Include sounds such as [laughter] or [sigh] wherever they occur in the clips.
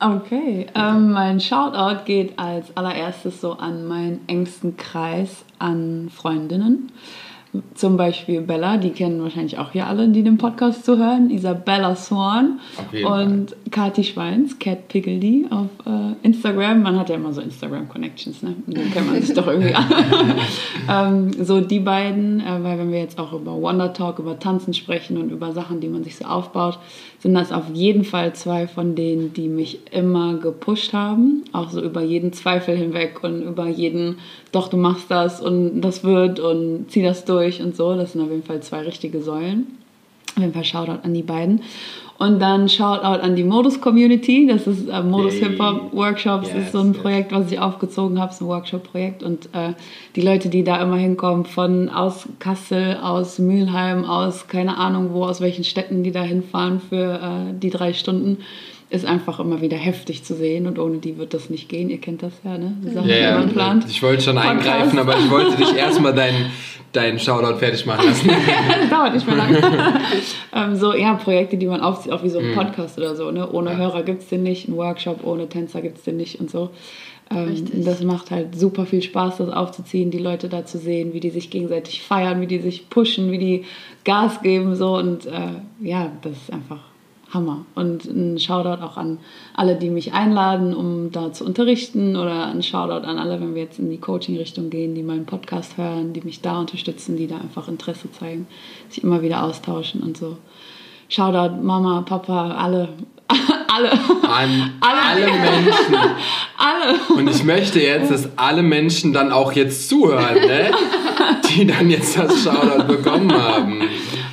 Okay, ähm, mein Shoutout geht als allererstes so an meinen engsten Kreis an Freundinnen. Zum Beispiel Bella, die kennen wahrscheinlich auch hier alle, die den Podcast zuhören. Isabella Swan und Kati Schweins, Cat Piggledy auf äh, Instagram. Man hat ja immer so Instagram-Connections, ne? Dann kennt man sich doch irgendwie an. [laughs] ähm, so die beiden, äh, weil wenn wir jetzt auch über Wonder Talk, über Tanzen sprechen und über Sachen, die man sich so aufbaut, sind das auf jeden Fall zwei von denen, die mich immer gepusht haben. Auch so über jeden Zweifel hinweg und über jeden, doch, du machst das und das wird und zieh das durch und so. Das sind auf jeden Fall zwei richtige Säulen. Auf jeden Fall Shoutout an die beiden. Und dann Shoutout an die Modus-Community. Das ist äh, Modus hey. Hip-Hop-Workshops. Yes, das ist so ein yes. Projekt, was ich aufgezogen habe. ist ein Workshop-Projekt. Und äh, die Leute, die da immer hinkommen, von aus Kassel, aus Mülheim, aus keine Ahnung wo, aus welchen Städten die da hinfahren für äh, die drei Stunden, ist einfach immer wieder heftig zu sehen und ohne die wird das nicht gehen. Ihr kennt das ja, ne? Die Sachen, ja, die plant. Ich wollte schon Podcast. eingreifen, aber ich wollte dich erstmal deinen deinen Shoutout fertig machen lassen. [laughs] das dauert nicht mehr lange. [laughs] ähm, so, ja, Projekte, die man aufzieht, auch wie so ein mhm. Podcast oder so. Ne? Ohne ja. Hörer gibt es den nicht, ein Workshop ohne Tänzer gibt es den nicht und so. Ähm, das macht halt super viel Spaß, das aufzuziehen, die Leute da zu sehen, wie die sich gegenseitig feiern, wie die sich pushen, wie die Gas geben so und äh, ja, das ist einfach Hammer. Und ein Shoutout auch an alle, die mich einladen, um da zu unterrichten oder ein Shoutout an alle, wenn wir jetzt in die Coaching-Richtung gehen, die meinen Podcast hören, die mich da unterstützen, die da einfach Interesse zeigen, sich immer wieder austauschen und so. Shoutout Mama, Papa, alle. [laughs] alle. An alle, alle Menschen. [laughs] alle. Und ich möchte jetzt, dass alle Menschen dann auch jetzt zuhören, ne? [laughs] die dann jetzt das Shoutout bekommen haben.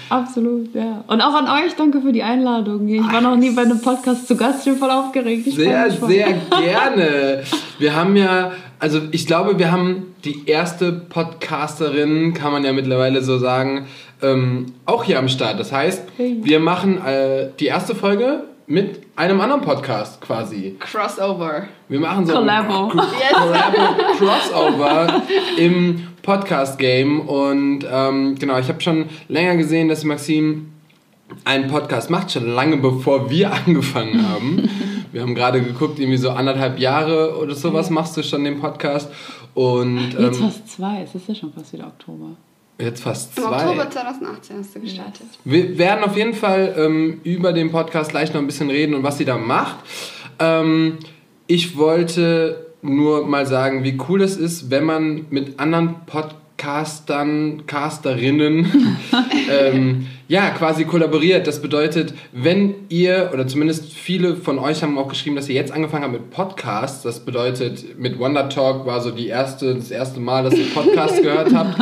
Absolut, ja. Und auch an euch, danke für die Einladung. Ich war noch nie bei einem Podcast zu Gast, ich bin voll aufgeregt. Ich sehr, sehr [laughs] gerne. Wir haben ja, also ich glaube, wir haben die erste Podcasterin, kann man ja mittlerweile so sagen, ähm, auch hier am Start. Das heißt, wir machen äh, die erste Folge mit einem anderen Podcast quasi. Crossover. Wir machen so Collabo. ein Collabo Crossover [laughs] im Podcast-Game. Und ähm, genau, ich habe schon länger gesehen, dass Maxim einen Podcast macht, schon lange bevor wir [laughs] angefangen haben. [laughs] wir haben gerade geguckt, irgendwie so anderthalb Jahre oder sowas machst du schon den Podcast. Und, Jetzt ähm, fast zwei, es ist ja schon fast wieder Oktober. Jetzt fast zwei. Im Oktober 2018 hast du gestartet. Wir werden auf jeden Fall ähm, über den Podcast gleich noch ein bisschen reden und was sie da macht. Ähm, ich wollte nur mal sagen, wie cool es ist, wenn man mit anderen Podcastern, Casterinnen, [laughs] ähm, ja, quasi kollaboriert. Das bedeutet, wenn ihr, oder zumindest viele von euch haben auch geschrieben, dass ihr jetzt angefangen habt mit Podcasts, das bedeutet, mit Wonder Talk war so die erste, das erste Mal, dass ihr Podcasts gehört habt.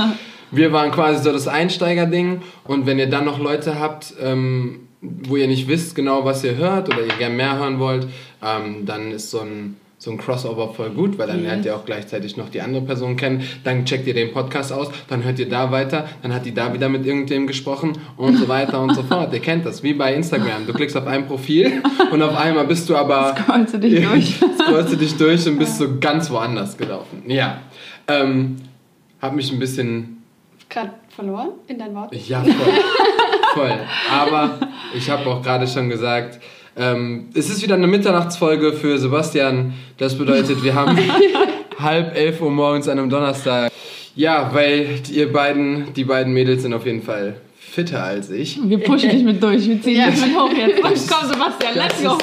Wir waren quasi so das Einsteigerding und wenn ihr dann noch Leute habt, ähm, wo ihr nicht wisst genau, was ihr hört oder ihr gerne mehr hören wollt, ähm, dann ist so ein, so ein Crossover voll gut, weil dann mhm. lernt ihr auch gleichzeitig noch die andere Person kennen. Dann checkt ihr den Podcast aus, dann hört ihr da weiter, dann hat die da wieder mit irgendjemandem gesprochen und so weiter und so [laughs] fort. Ihr kennt das, wie bei Instagram. Du klickst auf ein Profil und auf einmal bist du aber... Scrollst du dich durch. [laughs] scrollst du dich durch und bist so ganz woanders gelaufen. Ja. Ähm, hab mich ein bisschen gerade verloren in deinen Worten? Ja, voll. voll. Aber ich habe auch gerade schon gesagt, ähm, es ist wieder eine Mitternachtsfolge für Sebastian. Das bedeutet, wir haben [laughs] halb elf Uhr morgens an einem Donnerstag. Ja, weil ihr beiden, die beiden Mädels sind auf jeden Fall fitter als ich. Wir pushen dich mit durch, wir ziehen ja. dich mit hoch jetzt. Komm, Sebastian, let's go. [laughs]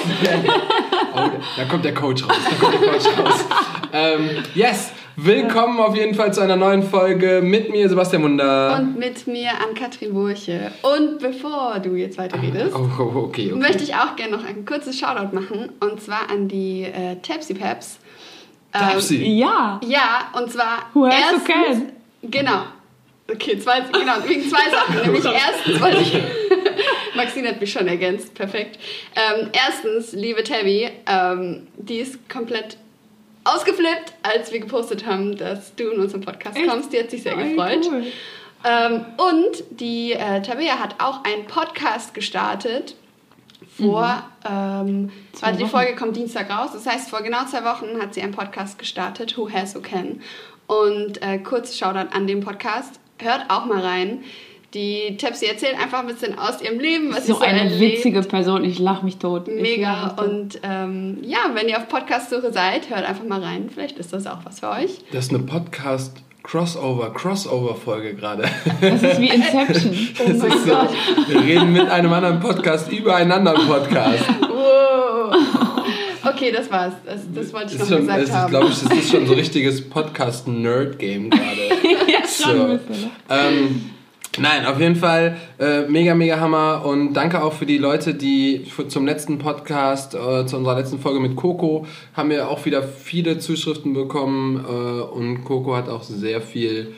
oh, da kommt der Coach raus. Da kommt der Coach raus. [laughs] ähm, yes, Willkommen auf jeden Fall zu einer neuen Folge mit mir, Sebastian Munder. Und mit mir, Ann-Kathrin Burche. Und bevor du jetzt weiter redest, oh, oh, okay, okay. möchte ich auch gerne noch ein kurzes Shoutout machen. Und zwar an die äh, Tapsy Paps. Tapsy? Ähm, ja. Ja, und zwar. Who erstens, okay. Genau. Okay, zwei, genau, wegen zwei Sachen. [laughs] nämlich erstens wollte [laughs] ich. Maxine hat mich schon ergänzt, perfekt. Ähm, erstens, liebe Tabby, ähm, die ist komplett ausgeflippt, als wir gepostet haben, dass du in unseren Podcast Echt? kommst. Die hat sich sehr oh, gefreut. Cool. Ähm, und die äh, Tabea hat auch einen Podcast gestartet. Vor, mhm. ähm, warte, die Folge kommt Dienstag raus. Das heißt, vor genau zwei Wochen hat sie einen Podcast gestartet, Who Has Who Can. Und äh, kurz Shoutout an den Podcast. Hört auch mal rein. Die Tepsi erzählt einfach ein bisschen aus ihrem Leben, was so sie so eine erlebt. witzige Person. Ich lache mich tot. Mega. mich tot. Und ähm, ja, wenn ihr auf Podcast-Suche seid, hört einfach mal rein. Vielleicht ist das auch was für euch. Das ist eine Podcast-Crossover, Crossover-Folge gerade. Das ist wie [laughs] Inception. Oh Das ist so, wir reden mit einem anderen Podcast über einen anderen Podcast. Wow. Okay, das war's. Das, das wollte ich Das noch schon, gesagt es ist, haben. glaube ich, das ist schon so richtiges Podcast-Nerd-Game [laughs] gerade. ja, schon So. ein bisschen. Ne? Ähm, nein, auf jeden Fall äh, mega, mega Hammer und danke auch für die Leute, die für, zum letzten Podcast, äh, zu unserer letzten Folge mit Coco, haben wir auch wieder viele Zuschriften bekommen äh, und Coco hat auch sehr viel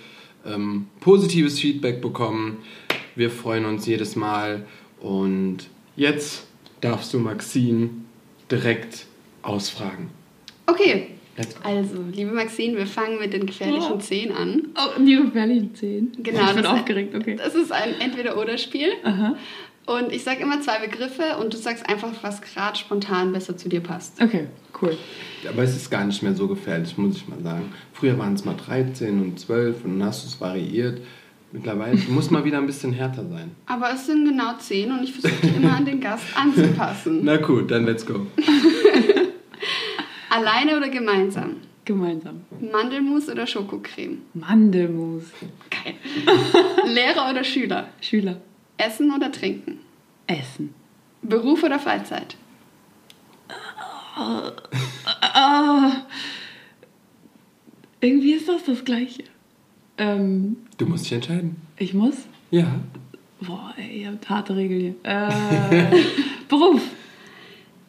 ähm, positives Feedback bekommen. Wir freuen uns jedes Mal und jetzt darfst du Maxine direkt ausfragen. Okay. Also, liebe Maxine, wir fangen mit den gefährlichen Ja. Zehen an. Oh, die gefährlichen Zehn. Genau, Ich bin das- aufgeregt, okay. Das ist ein Entweder-Oder-Spiel. Aha. Und ich sage immer zwei Begriffe und du sagst einfach, was gerade spontan besser zu dir passt. Okay, cool. Aber es ist gar nicht mehr so gefährlich, muss ich mal sagen. Früher waren es mal 13 und 12 und dann hast du es variiert. Mittlerweile [laughs] muss mal wieder ein bisschen härter sein. Aber es sind genau zehn und ich versuche immer an den Gast anzupassen. [laughs] Na gut, dann let's go. [laughs] Alleine oder gemeinsam? Gemeinsam. Mandelmus oder Schokocreme? Mandelmus. Geil. [laughs] Lehrer oder Schüler? Schüler. Essen oder trinken? Essen. Beruf oder Freizeit? Ah, irgendwie ist das das Gleiche. Ähm, Du musst dich entscheiden. ich muss. Ja. Boah, ey, ihr habt harte Regeln hier. Äh, [laughs] Beruf.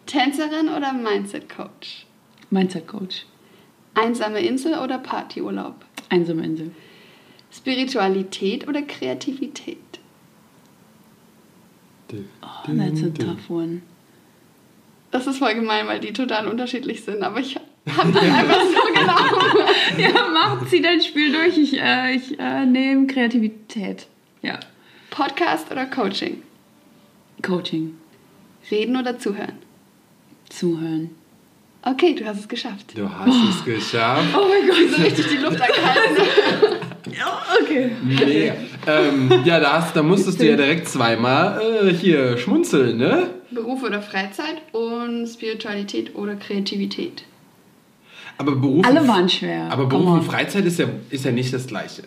Tänzerin oder Mindset-Coach? Mindset-Coach. Einsame Insel oder Partyurlaub? Einsame Insel. Spiritualität oder Kreativität? Oh, that's a tough one. Das ist voll gemein, weil die total unterschiedlich sind, aber ich habe das einfach so genommen. [laughs] Ja, macht sie dein Spiel durch. Ich, äh, ich äh, nehme Kreativität. Ja. Podcast oder Coaching? Coaching. Reden oder zuhören? Zuhören. Okay, du hast es geschafft. Du hast es geschafft. Oh mein Gott. So richtig die Luft angehalten. [laughs] Ja, okay. Mega. ähm, ja, da, hast, da musstest du ja direkt zweimal äh, hier schmunzeln, ne? Beruf oder Freizeit und Spiritualität oder Kreativität. Aber Beruf, Alle waren schwer. aber Beruf und. Freizeit ist ja, ist ja nicht das Gleiche.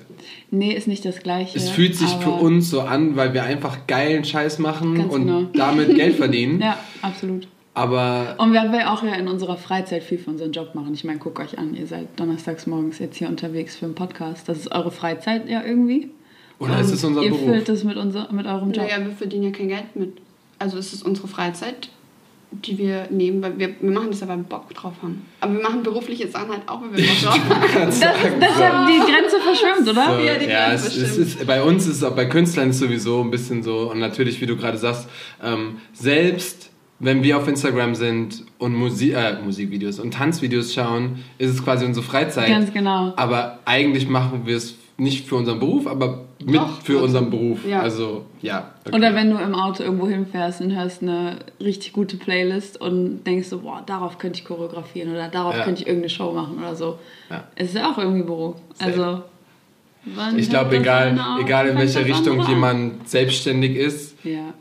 Nee, ist nicht das Gleiche. Es fühlt sich für uns so an, weil wir einfach geilen Scheiß machen und genau. damit Geld verdienen. [laughs] Ja, absolut. Aber Und wir werden auch ja in unserer Freizeit viel für unseren Job machen. Ich meine, guckt euch an, ihr seid donnerstags morgens jetzt hier unterwegs für einen Podcast. Das ist eure Freizeit ja irgendwie. oder ist es unser ihr Beruf? füllt das mit, unser, mit eurem Job. Naja, wir verdienen ja kein Geld mit. Also es ist unsere Freizeit, die wir nehmen, weil wir, wir machen das ja, weil wir Bock drauf haben. Aber wir machen berufliche Sachen halt auch, weil wir Bock drauf [laughs] haben. Das ist deshalb die Grenze verschwimmt, oder? So, Ja, die ja, Grenze es, es ist, bei uns ist es auch bei Künstlern ist sowieso ein bisschen so und natürlich, wie du gerade sagst, ähm, selbst wenn wir auf Instagram sind und Musi äh, Musikvideos und Tanzvideos schauen, ist es quasi unsere Freizeit. Ganz genau. Aber eigentlich machen wir es nicht für unseren Beruf, aber mit Doch, für unseren Beruf. Ja. Also ja. okay. Oder wenn du im Auto irgendwo hinfährst und hörst eine richtig gute Playlist und denkst so, boah, darauf könnte ich choreografieren oder darauf Ja. könnte ich irgendeine Show machen oder so. Ja. Es ist ja auch irgendwie Beruf. Safe. Also, wann Ich glaube, egal, egal in welcher Richtung jemand selbstständig ist, Ja.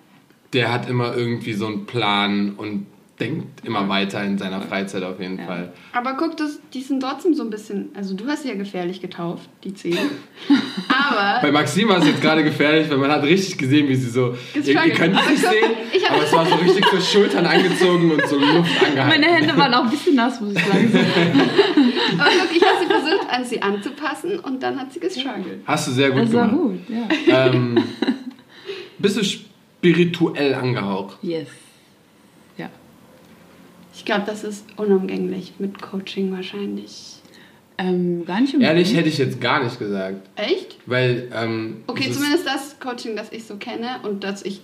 Der hat immer irgendwie so einen Plan und denkt immer weiter in seiner Freizeit auf jeden Ja. Fall. Aber guck, das, die sind trotzdem so ein bisschen, also du hast sie ja gefährlich getauft, die zehn. [laughs] Bei Aber Maxim war es jetzt gerade gefährlich, weil man hat richtig gesehen, wie sie so. Ihr, ihr könnt es Aber nicht sehen, [laughs] ich aber es war so richtig so Schultern angezogen und so Luft [laughs] angehalten. Meine Hände waren auch ein bisschen nass, muss ich sagen. Aber guck, ich habe sie versucht, an sie anzupassen und dann hat sie gestruggelt. Hast du sehr gut Das war gemacht. gut, ja. Ähm, bist du spirituell angehaucht? Yes. Ja. Ich glaube, das ist unumgänglich mit Coaching wahrscheinlich. Ähm, gar nicht unbedingt. Ehrlich hätte ich jetzt gar nicht gesagt. Echt? Weil, ähm, Okay, zumindest das Coaching, das ich so kenne und dass ich,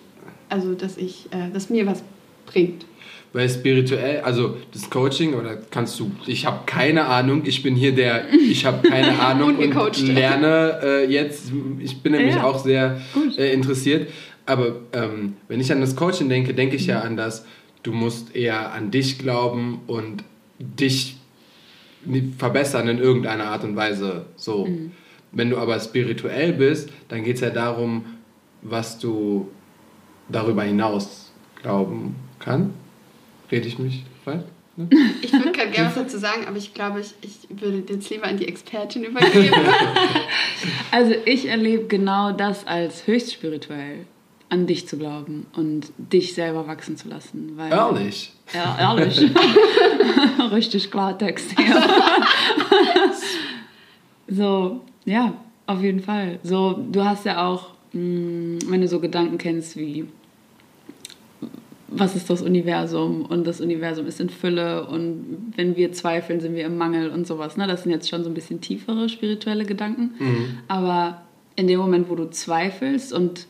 also dass ich, äh, das mir was bringt. Weil spirituell, also das Coaching, oder kannst du, ich habe keine Ahnung, ich bin hier der, ich habe keine [laughs] Ahnung und Ungecoacht. lerne äh, jetzt, ich bin nämlich Ja, auch sehr äh, interessiert, aber ähm, wenn ich an das Coaching denke, denke ich ja an das, du musst eher an dich glauben und dich verbessern in irgendeiner Art und Weise, so. Wenn du aber spirituell bist, dann geht es ja darum, was du darüber hinaus glauben kann. Rede ich mich frei? Ne? [laughs] Ich würde gerade gerne was dazu sagen, aber ich glaube, ich, ich würde jetzt lieber an die Expertin übergeben. [laughs] Also ich erlebe genau das als höchst spirituell, an dich zu glauben und dich selber wachsen zu lassen. Weil, Ehrlich? Ja, ehrlich. [laughs] Richtig Klartext hier. so, ja, auf jeden Fall. So, du hast ja auch, mh, wenn du so Gedanken kennst wie, was ist das Universum und das Universum ist in Fülle und wenn wir zweifeln, sind wir im Mangel und sowas. Ne? Das sind jetzt schon so ein bisschen tiefere spirituelle Gedanken. Aber in dem Moment, wo du zweifelst und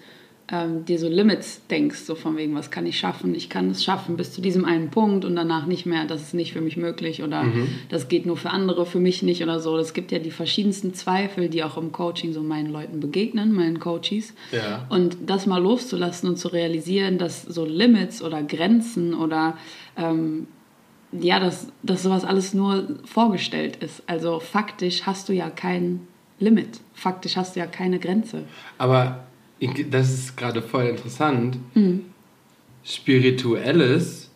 ähm, dir so Limits denkst, so von wegen, was kann ich schaffen? Ich kann es schaffen bis zu diesem einen Punkt und danach nicht mehr, das ist nicht für mich möglich oder das geht nur für andere, für mich nicht oder so. Es gibt ja die verschiedensten Zweifel, die auch im Coaching so meinen Leuten begegnen, meinen Coaches. Ja. Und das mal loszulassen und zu realisieren, dass so Limits oder Grenzen oder ähm, ja, dass, dass sowas alles nur vorgestellt ist. Also faktisch hast du ja kein Limit. Faktisch hast du ja keine Grenze. Aber das ist gerade voll interessant. Spirituelles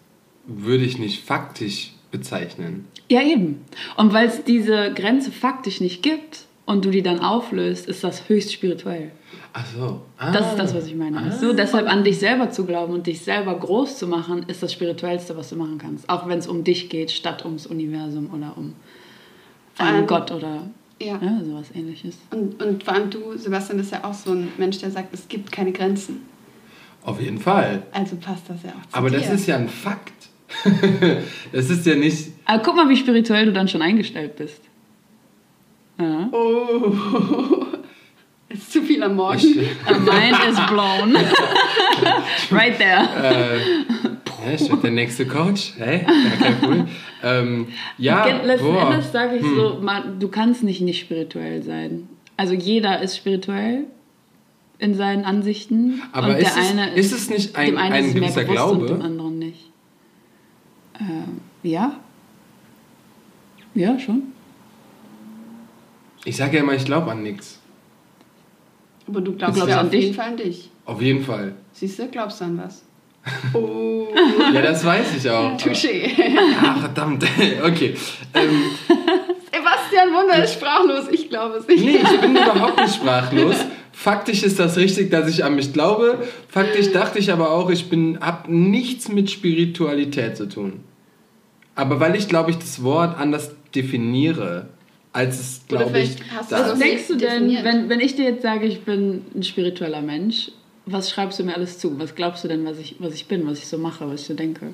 würde ich nicht faktisch bezeichnen. Ja, eben. Und weil es diese Grenze faktisch nicht gibt und du die dann auflöst, ist das höchst spirituell. Ach so. Ah. Das ist das, was ich meine. weißt du? Deshalb an dich selber zu glauben und dich selber groß zu machen, ist das Spirituellste, was du machen kannst. Auch wenn es um dich geht, statt ums Universum oder um einen Gott oder Ja. ja, sowas ähnliches. Und, und vor allem du, Sebastian, bist ja auch so ein Mensch, der sagt, es gibt keine Grenzen. Auf jeden Fall. Also passt das ja auch zu Aber dir. das ist ja ein Fakt. [laughs] das ist ja nicht. Aber guck mal, wie spirituell du dann schon eingestellt bist. Ja. Oh. [laughs] ist zu viel am Morgen. [laughs] Mind is blown. right there. äh, ja, ich bin der nächste Coach. Hey, ja, kein cool. Ähm, ja, Letzten boah. Hm. Endes sage ich so, man, du kannst nicht nicht spirituell sein. Also jeder ist spirituell in seinen Ansichten. Aber und ist der es- eine ist es nicht ein- dem einen ein ist gewisser Glaube? Und dem anderen nicht. Ähm, ja. Ja, schon. Ich sage ja immer, ich glaube an nichts. Aber du glaubst Glaubst ja an auf dich? jeden Fall an dich. Auf jeden Fall. Siehst du, glaubst du an was? Oh, Ja, das weiß ich auch. [laughs] touché. Ah, verdammt. [laughs] Okay. Ähm, Sebastian Wunder ist sprachlos. Ich glaube es nicht. nee, ich bin überhaupt nicht sprachlos. Faktisch ist das richtig, dass ich an mich glaube. Faktisch dachte ich aber auch, ich bin habe nichts mit Spiritualität zu tun. Aber weil ich glaube ich das Wort anders definiere, als es glaube ich. hast du da das Was ist. denkst du denn, definiert. wenn, wenn ich dir jetzt sage, ich bin ein spiritueller Mensch, was schreibst du mir alles zu? Was glaubst du denn, was ich, was ich bin, was ich so mache, was ich so denke?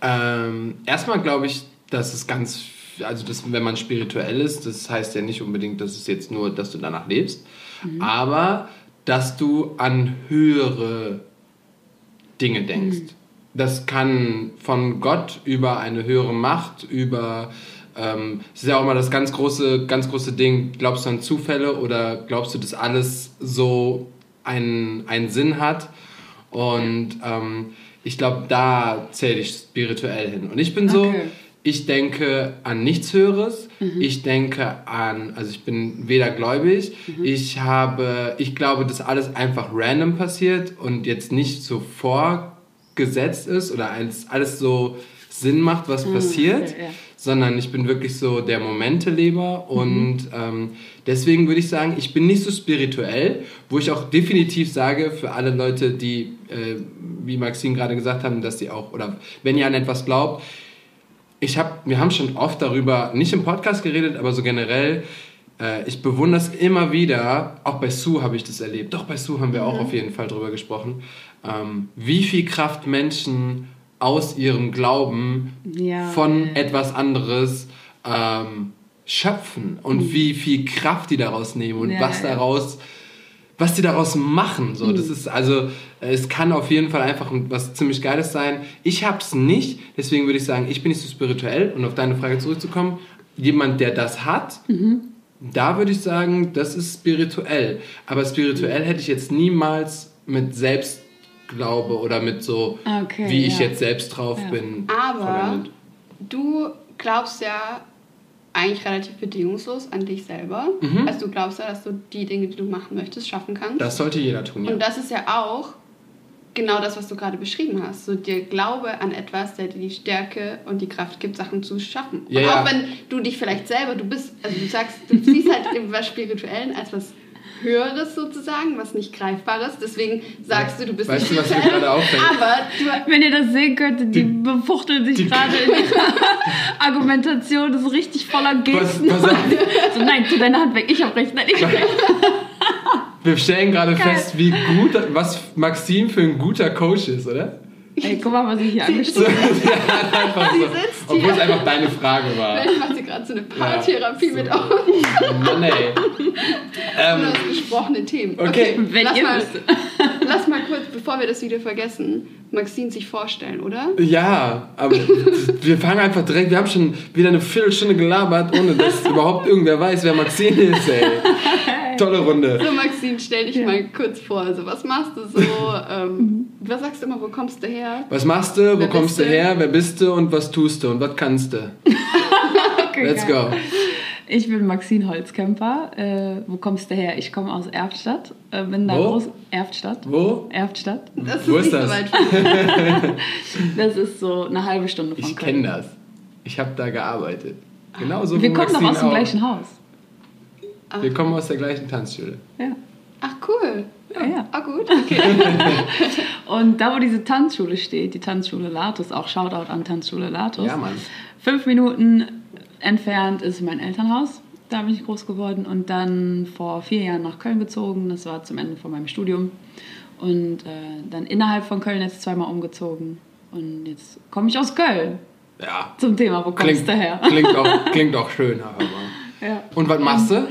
Ähm, erstmal glaube ich, dass es ganz, also das, wenn man spirituell ist, das heißt ja nicht unbedingt, dass es jetzt nur, dass du danach lebst, aber dass du an höhere Dinge denkst. Das kann von Gott über eine höhere Macht, über ähm, es ist ja auch mal das ganz große, ganz große Ding, glaubst du an Zufälle oder glaubst du, dass alles so einen, einen Sinn hat? Und ähm, ich glaube, da zähle ich spirituell hin. Und ich bin so, Okay. ich denke an nichts Höheres. Ich denke an, also ich bin weder gläubig. Ich habe, ich glaube, dass alles einfach random passiert und jetzt nicht so vorgesetzt ist oder alles, alles so Sinn macht, was passiert, okay, ja. Sondern ich bin wirklich so der Momenteleber und ähm, deswegen würde ich sagen, ich bin nicht so spirituell, wo ich auch definitiv sage, für alle Leute, die, äh, wie Maxine gerade gesagt haben, dass sie auch, oder wenn ihr an etwas glaubt, ich hab, wir haben schon oft darüber, nicht im Podcast geredet, aber so generell, äh, ich bewundere es immer wieder, auch bei Sue habe ich das erlebt, doch bei Sue haben wir auch auf jeden Fall drüber gesprochen, ähm, wie viel Kraft Menschen aus ihrem Glauben Ja. von etwas anderes ähm, schöpfen und wie viel Kraft die daraus nehmen und Ja, was daraus was die daraus machen. So, das ist also, es kann auf jeden Fall einfach ein- was ziemlich Geiles sein. Ich hab's nicht, deswegen würde ich sagen, ich bin nicht so spirituell. Und auf deine Frage zurückzukommen, jemand, der das hat, da würde ich sagen, das ist spirituell. Aber spirituell hätte ich jetzt niemals mit Selbstglaube oder mit so, Okay, wie ich ja. jetzt selbst drauf Ja. bin, Aber verwendet. du glaubst ja eigentlich relativ bedingungslos an dich selber. Also du glaubst ja, dass du die Dinge, die du machen möchtest, schaffen kannst. Das sollte jeder tun, ja. Und das ist ja auch genau das, was du gerade beschrieben hast. So der Glaube an etwas, der dir die Stärke und die Kraft gibt, Sachen zu schaffen. Ja, und ja. auch wenn du dich vielleicht selber, du bist, also du sagst, du siehst halt was Spirituellen als was Höheres sozusagen, was nicht Greifbares. Deswegen sagst du, du bist Weißt nicht du, was mir gerade auffällt? aber du, [laughs] Wenn ihr das sehen könntet, die, befuchtelt sich die- gerade in ihrer [laughs] Argumentation, das ist richtig voller Gesten. pass auf, [laughs] So, nein, tu deine Hand weg, ich hab recht, nein, ich hab recht. wir stellen gerade Geil. fest, wie gut, was Maxim für ein guter Coach ist, oder? Ey, guck mal, was ich hier angestellt ja, [laughs] einfach so. Obwohl hier. es einfach deine Frage war. vielleicht macht sie gerade so eine Paartherapie so. mit uns. Mann, ey. Ähm, Oder das gesprochene Themen. Okay. Wenn lass, ihr mal, lass mal kurz, bevor wir das Video vergessen, Maxine sich vorstellen, oder? Ja, aber wir fangen einfach direkt, wir haben schon wieder eine Viertelstunde gelabert, ohne dass überhaupt irgendwer weiß, wer Maxine ist, ey. [laughs] Tolle Runde. So, Maxine, stell dich Ja. mal kurz vor. Also, was machst du so? Ähm, was sagst du immer? Wo kommst du her? Was machst du, wo Wer kommst du her, wer bist du und was tust du und was kannst du? [laughs] Okay, Let's go. Ich bin Maxine Holzkemper. Äh, wo kommst du her? Ich komme aus Erftstadt. Äh, bin da Wo? groß. Erftstadt. Wo? Erftstadt. Das Wo ist ist nicht das? so [laughs] Das ist so eine halbe Stunde von Ich Köln. kenne das. Ich habe da gearbeitet. Genauso Wir wie kommen doch aus dem auch. gleichen Haus. Wir kommen aus der gleichen Tanzschule. Ja. Ach, cool. Ja, ja. Ah, gut. Okay. [laughs] Und da, wo diese Tanzschule steht, die Tanzschule Latus, auch Shoutout an Tanzschule Latus. Ja, Mann. Fünf Minuten entfernt ist mein Elternhaus. Da bin ich groß geworden und dann vor vier Jahren nach Köln gezogen. Das war zum Ende von meinem Studium. Und äh, dann innerhalb von Köln jetzt zweimal umgezogen. Und jetzt komme ich aus Köln Ja. zum Thema, wo kommst du her? klingt, auch, [laughs] klingt auch schön, aber. Ja. Und was machst du?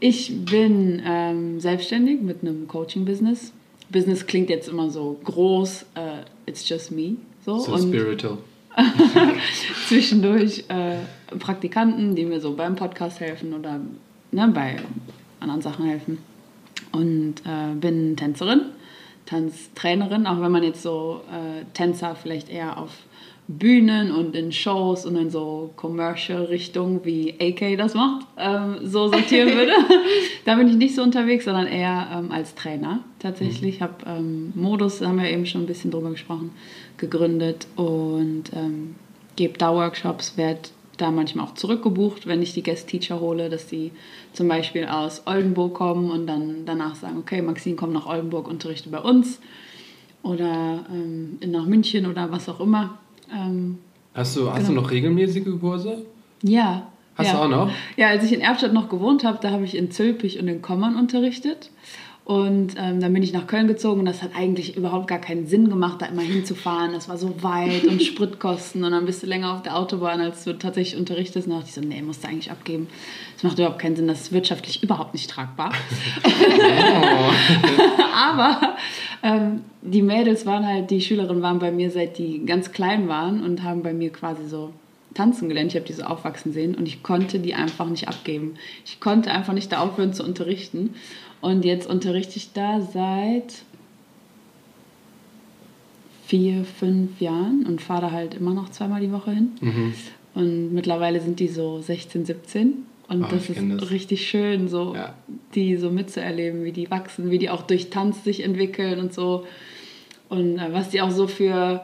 Ich bin ähm, selbstständig mit einem Coaching-Business. Business klingt jetzt immer so groß, äh, it's just me. So, So und spiritual. [laughs] zwischendurch äh, Praktikanten, die mir so beim Podcast helfen oder ne, bei anderen Sachen helfen. Und äh, bin Tänzerin, Tanztrainerin, auch wenn man jetzt so äh, Tänzer vielleicht eher auf Bühnen und in Shows und in so Commercial-Richtungen, wie AK das macht, ähm, so sortieren [laughs] würde. da bin ich nicht so unterwegs, sondern eher ähm, als Trainer tatsächlich. Ich habe ähm, Modus, da haben wir eben schon ein bisschen drüber gesprochen, gegründet und ähm, gebe da Workshops, werde da manchmal auch zurückgebucht, wenn ich die Guest-Teacher hole, dass die zum Beispiel aus Oldenburg kommen und dann danach sagen, okay, Maxine, komm nach Oldenburg, unterrichte bei uns oder ähm, nach München oder was auch immer. Ähm, Hast du, hast Genau. du noch regelmäßige Kurse? ja. Hast ja. du auch noch? Ja, als ich in Erftstadt noch gewohnt habe, da habe ich in Zülpich und in Kommern unterrichtet. Und ähm, dann bin ich nach Köln gezogen und das hat eigentlich überhaupt gar keinen Sinn gemacht, da immer hinzufahren. Das war so weit und [laughs] Spritkosten und dann bist du länger auf der Autobahn, als du tatsächlich unterrichtest. Und dachte ich so, nee, musst du eigentlich abgeben. Das macht überhaupt keinen Sinn, das ist wirtschaftlich überhaupt nicht tragbar. [laughs] Aber ähm, die Mädels waren halt, die Schülerinnen waren bei mir, seit die ganz klein waren und haben bei mir quasi so tanzen gelernt. Ich habe die so aufwachsen sehen und ich konnte die einfach nicht abgeben. Ich konnte einfach nicht da aufhören zu unterrichten. Und jetzt unterrichte ich da seit vier, fünf Jahren und fahre da halt immer noch zweimal die Woche hin. Mhm. Und mittlerweile sind die so 16, 17. Und Ah, das ist das. richtig schön, so Ja. die so mitzuerleben, wie die wachsen, wie die auch durch Tanz sich entwickeln und so. Und äh, was die auch so für,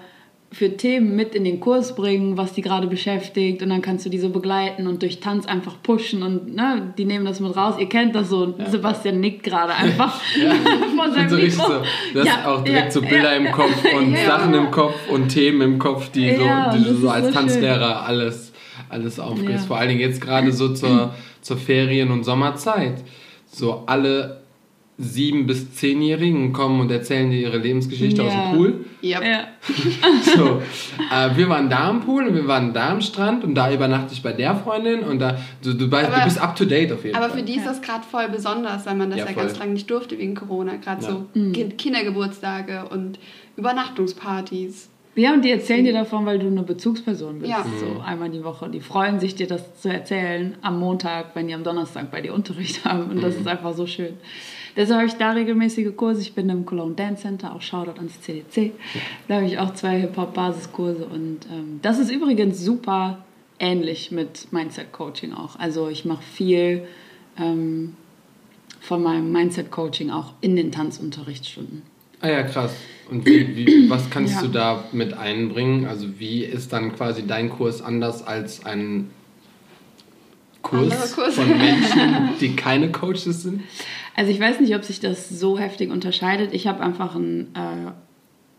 für Themen mit in den Kurs bringen, was die gerade beschäftigt. Und dann kannst du die so begleiten und durch Tanz einfach pushen. Und ne, die nehmen das mit raus. Ihr kennt das so. Sebastian nickt gerade einfach [laughs] von Ich bin seinem so richtig Mikro. so, du hast Ja, auch direkt ja, so Bilder ja, im Kopf [laughs] und ja. Sachen im Kopf und Themen im Kopf, die, Ja, so, die das du so als so Tanzlehrer alles, alles aufgibst. Ja. Vor allen Dingen jetzt gerade so zur, zur Ferien- und Sommerzeit. So alle sieben- bis zehnjährigen kommen und erzählen dir ihre Lebensgeschichte aus Ja. dem Pool. Yep. Ja. [laughs] So, äh, wir waren da am Pool und wir waren da am Strand und da übernachte ich bei der Freundin und da, du, du, weißt, du Aber- bist up to date auf jeden Aber Fall. für die ist das gerade voll besonders, weil man das Ja, ja, ganz lange nicht durfte wegen Corona. Gerade Ja. so kind Kindergeburtstage und Übernachtungspartys. Ja, und die erzählen dir davon, weil du eine Bezugsperson bist. Ja. So einmal die Woche. Die freuen sich, dir das zu erzählen am Montag, wenn die am Donnerstag bei dir Unterricht [laughs] haben. Und das ist einfach so schön. Deshalb habe ich da regelmäßige Kurse. Ich bin im Cologne Dance Center, auch Shoutout ans CDC. Da habe ich auch zwei Hip-Hop-Basiskurse. Und ähm, das ist übrigens super ähnlich mit Mindset Coaching auch. Also ich mache viel ähm, von meinem Mindset Coaching auch in den Tanzunterrichtsstunden. Ah ja, krass. Und wie, wie, was kannst Ja. du da mit einbringen? Also wie ist dann quasi dein Kurs anders als ein Kurs, Kurs. von Menschen, [laughs] die keine Coaches sind? Also ich weiß nicht, ob sich das so heftig unterscheidet. Ich habe einfach einen äh,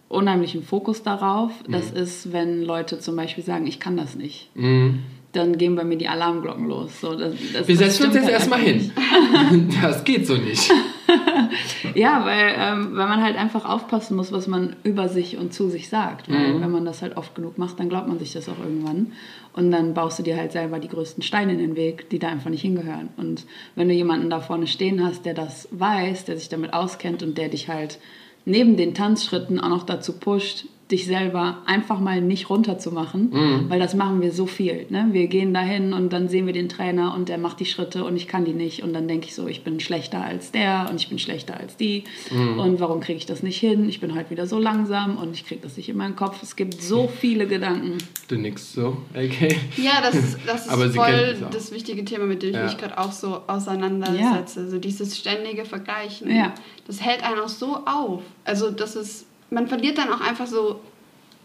unheimlichen Fokus darauf. Das ist, wenn Leute zum Beispiel sagen, ich kann das nicht. Mhm. Dann gehen bei mir die Alarmglocken los. So, das, das, Wir das setzen uns jetzt halt erstmal hin. [laughs] Das geht so nicht. [laughs] [laughs] Ja, weil, ähm, weil man halt einfach aufpassen muss, was man über sich und zu sich sagt. Weil Mhm. wenn man das halt oft genug macht, dann glaubt man sich das auch irgendwann. Und dann baust du dir halt selber die größten Steine in den Weg, die da einfach nicht hingehören. Und wenn du jemanden da vorne stehen hast, der das weiß, der sich damit auskennt und der dich halt neben den Tanzschritten auch noch dazu pusht, dich selber einfach mal nicht runterzumachen, Mhm. weil das machen wir so viel. Ne? Wir gehen dahin und dann sehen wir den Trainer und der macht die Schritte und ich kann die nicht und dann denke ich so, ich bin schlechter als der und ich bin schlechter als die Mhm. und warum kriege ich das nicht hin? Ich bin halt wieder so langsam und ich kriege das nicht in meinen Kopf. Es gibt so viele Gedanken. Du nix so, okay. Ja, das, das [laughs] ist voll das wichtige Thema, mit dem ich Ja. mich gerade auch so auseinandersetze. So dieses ständige Vergleichen. Ja. Das hält einen auch so auf. Also das ist, man verliert dann auch einfach so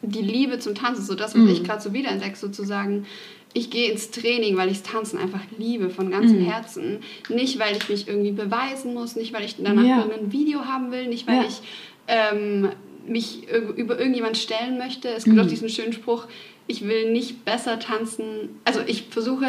die Liebe zum Tanzen, so das, was Mhm. ich gerade so wiederentdecke, sozusagen. Ich gehe ins Training, weil ich Tanzen einfach liebe, von ganzem Mhm. Herzen. Nicht, weil ich mich irgendwie beweisen muss, nicht, weil ich danach Ja. irgendein Video haben will, nicht, weil Ja. ich ähm, mich über irgendjemand stellen möchte. Es gibt Mhm. auch diesen schönen Spruch, ich will nicht besser tanzen, also ich versuche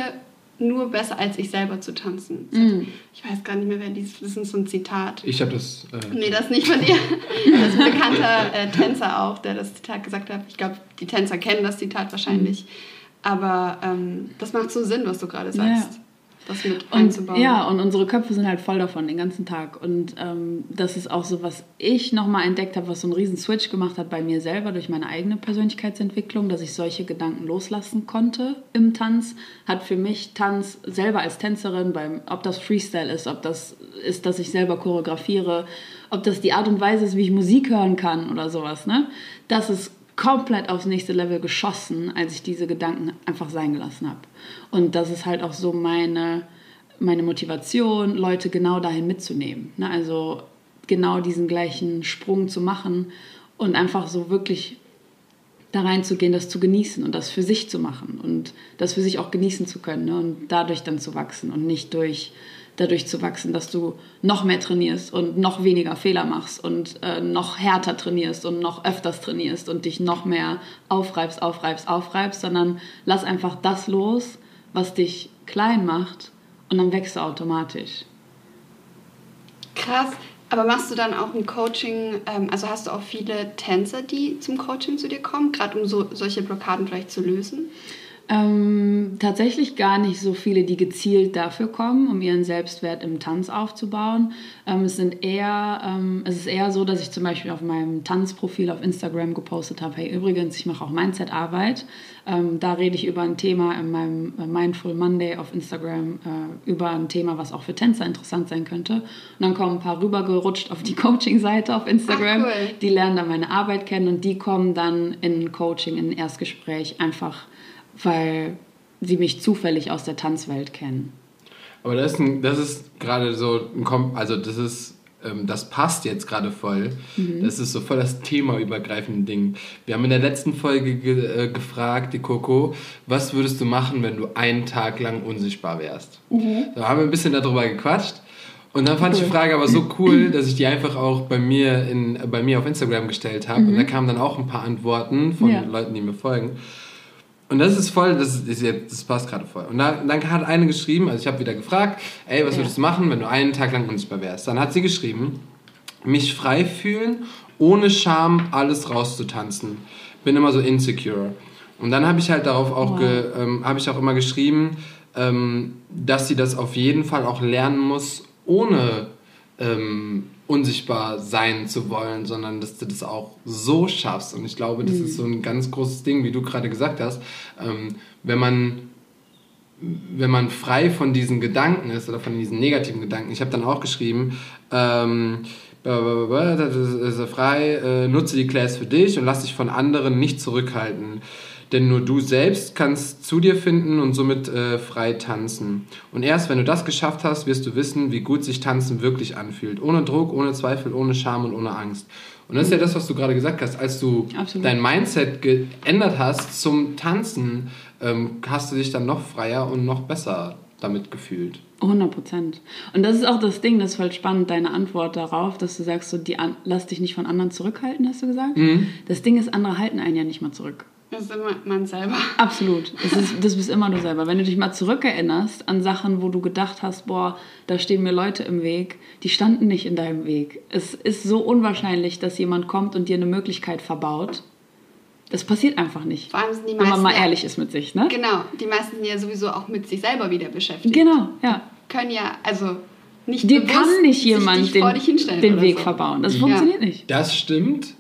nur besser als ich selber zu tanzen. Hat- Mhm. Ich weiß gar nicht mehr, wer dieses, das ist so ein Zitat. Ich habe das. Äh, Nee, das ist nicht von dir. [laughs] Das ist ein bekannter äh, Tänzer auch, der das Zitat gesagt hat. Ich glaube, die Tänzer kennen das Zitat wahrscheinlich. Aber ähm, das macht so Sinn, was du gerade sagst. Das mit einzubauen. Und, ja, und unsere Köpfe sind halt voll davon den ganzen Tag. Und ähm, das ist auch so, was ich nochmal entdeckt habe, was so einen riesen Switch gemacht hat bei mir selber durch meine eigene Persönlichkeitsentwicklung, dass ich solche Gedanken loslassen konnte im Tanz, hat für mich Tanz selber als Tänzerin, beim, ob das Freestyle ist, ob das ist, dass ich selber choreografiere, ob das die Art und Weise ist, wie ich Musik hören kann oder sowas, ne? Das ist komplett aufs nächste Level geschossen, als ich diese Gedanken einfach sein gelassen habe. Und das ist halt auch so meine, meine Motivation, Leute genau dahin mitzunehmen. Ne? Also genau diesen gleichen Sprung zu machen und einfach so wirklich da reinzugehen, das zu genießen und das für sich zu machen und das für sich auch genießen zu können ne? und dadurch dann zu wachsen und nicht durch dadurch zu wachsen, dass du noch mehr trainierst und noch weniger Fehler machst und äh, noch härter trainierst und noch öfters trainierst und dich noch mehr aufreibst, aufreibst, aufreibst, sondern lass einfach das los, was dich klein macht und dann wächst du automatisch. Krass. Aber machst du dann auch ein Coaching, ähm, also hast du auch viele Tänzer, die zum Coaching zu dir kommen, gerade um so, solche Blockaden vielleicht zu lösen? Ähm, tatsächlich gar nicht so viele, die gezielt dafür kommen, um ihren Selbstwert im Tanz aufzubauen. Ähm, es, sind eher, ähm, es ist eher so, dass ich zum Beispiel auf meinem Tanzprofil auf Instagram gepostet habe, hey übrigens, ich mache auch Mindset-Arbeit. Ähm, da rede ich über ein Thema in meinem äh, Mindful Monday auf Instagram, äh, über ein Thema, was auch für Tänzer interessant sein könnte. Und dann kommen ein paar rübergerutscht auf die [laughs] Coaching-Seite auf Instagram. Ach, cool. Die lernen dann meine Arbeit kennen und die kommen dann in Coaching, in ein Erstgespräch einfach weil sie mich zufällig aus der Tanzwelt kennen. Aber das ist, ein- das ist gerade so ein Kom also das ist ähm, das passt jetzt gerade voll. Mhm. Das ist so voll das themaübergreifende Ding. Wir haben in der letzten Folge ge äh, gefragt, die Coco, was würdest du machen, wenn du einen Tag lang unsichtbar wärst? Da haben wir ein bisschen darüber gequatscht. Und dann fand ich die Mhm. Cool. Frage aber so [clears throat] cool, dass ich die einfach auch bei mir, in, bei mir auf Instagram gestellt habe. Und da kamen dann auch ein paar Antworten von Mhm. Ja. Leuten, die mir folgen. Und das ist voll, das, ist das passt gerade voll. Und da, dann hat eine geschrieben, also ich habe wieder gefragt, ey, was Ja. würdest du machen, wenn du einen Tag lang unsichtbar wärst? Dann hat sie geschrieben, mich frei fühlen, ohne Scham alles rauszutanzen. Bin immer so insecure. Und dann habe ich halt darauf auch, Wow. ge, ähm, habe ich auch immer geschrieben, ähm, dass sie das auf jeden Fall auch lernen muss, ohne ähm, unsichtbar sein zu wollen, sondern dass du das auch so schaffst. Und ich glaube, das ist so ein ganz großes Ding, wie du gerade gesagt hast. Ähm, wenn man wenn man frei von diesen Gedanken ist oder von diesen negativen Gedanken, ich habe dann auch geschrieben, ähm, das ist, ist frei, äh, nutze die Class für dich und lass dich von anderen nicht zurückhalten. Denn nur du selbst kannst zu dir finden und somit äh, frei tanzen. Und erst wenn du das geschafft hast, wirst du wissen, wie gut sich Tanzen wirklich anfühlt. Ohne Druck, ohne Zweifel, ohne Scham und ohne Angst. Und das ist ja das, was du gerade gesagt hast. Als du Absolut. dein Mindset geändert hast zum Tanzen, ähm, hast du dich dann noch freier und noch besser damit gefühlt. 100 Prozent. Und das ist auch das Ding, das ist voll spannend, deine Antwort darauf, dass du sagst, so, die lass dich nicht von anderen zurückhalten, hast du gesagt? Mhm. Das Ding ist, andere halten einen ja nicht mal zurück. Das ist immer man selber. Absolut. Das, ist, das bist immer du selber. Wenn du dich mal zurückerinnerst an Sachen, wo du gedacht hast, boah, da stehen mir Leute im Weg, die standen nicht in deinem Weg. Es ist so unwahrscheinlich, dass jemand kommt und dir eine Möglichkeit verbaut. Das passiert einfach nicht. Vor allem sind die wenn man meisten mal ehrlich ist mit sich, ne? Genau, die meisten sind ja sowieso auch mit sich selber wieder beschäftigt. Genau, ja. Können ja, also nicht Dir kann nicht jemand dich den, den Weg so. verbauen. Das funktioniert nicht. Das stimmt.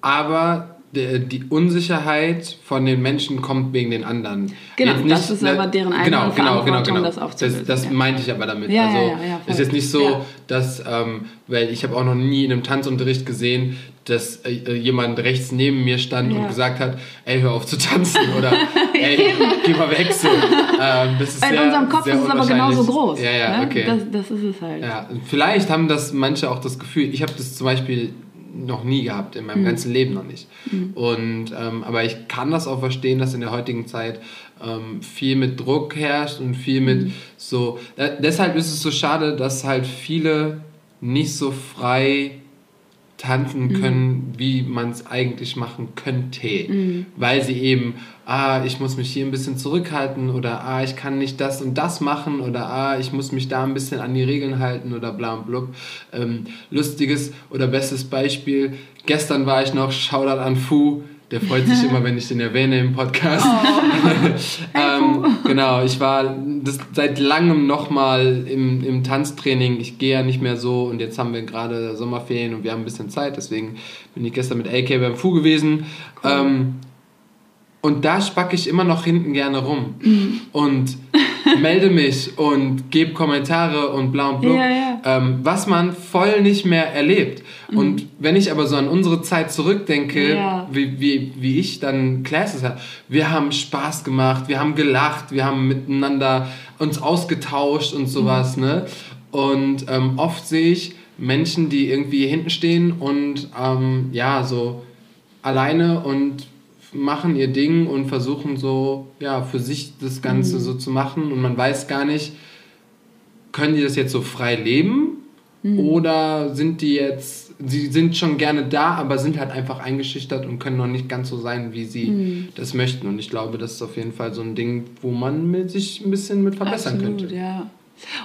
Aber die, die Unsicherheit von den Menschen kommt wegen den anderen. Genau, Jetzt das ist aber deren eigene genau, genau, genau, genau. das aufzulösen, Das, das ja. meinte ich aber damit. Ja, also, ja, ja, ist jetzt nicht so, dass, ähm, weil ich habe auch noch nie in einem Tanzunterricht gesehen, dass äh, jemand rechts neben mir stand und gesagt hat, ey, hör auf zu tanzen oder [laughs] ey, geh mal weg so. Ähm, das ist In sehr, unserem Kopf ist es aber genauso groß. Ja, ja, ne? okay. Das, das ist es halt. Ja, vielleicht haben das manche auch das Gefühl. Ich habe das zum Beispiel noch nie gehabt, in meinem ganzen Leben noch nicht. Und, ähm, aber ich kann das auch verstehen, dass in der heutigen Zeit ähm, viel mit Druck herrscht und viel mit so. Da, deshalb ist es so schade, dass halt viele nicht so frei tanzen können, wie man es eigentlich machen könnte. Weil sie eben, ah, ich muss mich hier ein bisschen zurückhalten oder ah, ich kann nicht das und das machen oder ah, ich muss mich da ein bisschen an die Regeln halten oder bla und blub. Ähm, lustiges oder bestes Beispiel, gestern war ich noch, Shoutout an Fu, der freut sich [laughs] immer, wenn ich den erwähne im Podcast. [laughs] ähm, genau, ich war das seit langem nochmal im, im Tanztraining. Ich gehe ja nicht mehr so und jetzt haben wir gerade Sommerferien und wir haben ein bisschen Zeit, deswegen bin ich gestern mit AK beim Fu gewesen. Ähm, und da spacke ich immer noch hinten gerne rum und [laughs] melde mich und gebe Kommentare und bla und blub, Ja, ja. Ähm, was man voll nicht mehr erlebt. Und wenn ich aber so an unsere Zeit zurückdenke, Ja. wie, wie, wie ich dann Classes hatte, wir haben Spaß gemacht, wir haben gelacht, wir haben miteinander uns ausgetauscht und sowas, ne? Und ähm, oft sehe ich Menschen, die irgendwie hinten stehen und ähm, ja, so alleine und machen ihr Ding und versuchen so, ja, für sich das Ganze so zu machen und man weiß gar nicht, können die das jetzt so frei leben oder sind die jetzt, sie sind schon gerne da, aber sind halt einfach eingeschüchtert und können noch nicht ganz so sein, wie sie das möchten und ich glaube, das ist auf jeden Fall so ein Ding, wo man mit sich ein bisschen mit verbessern Absolut, könnte. ja.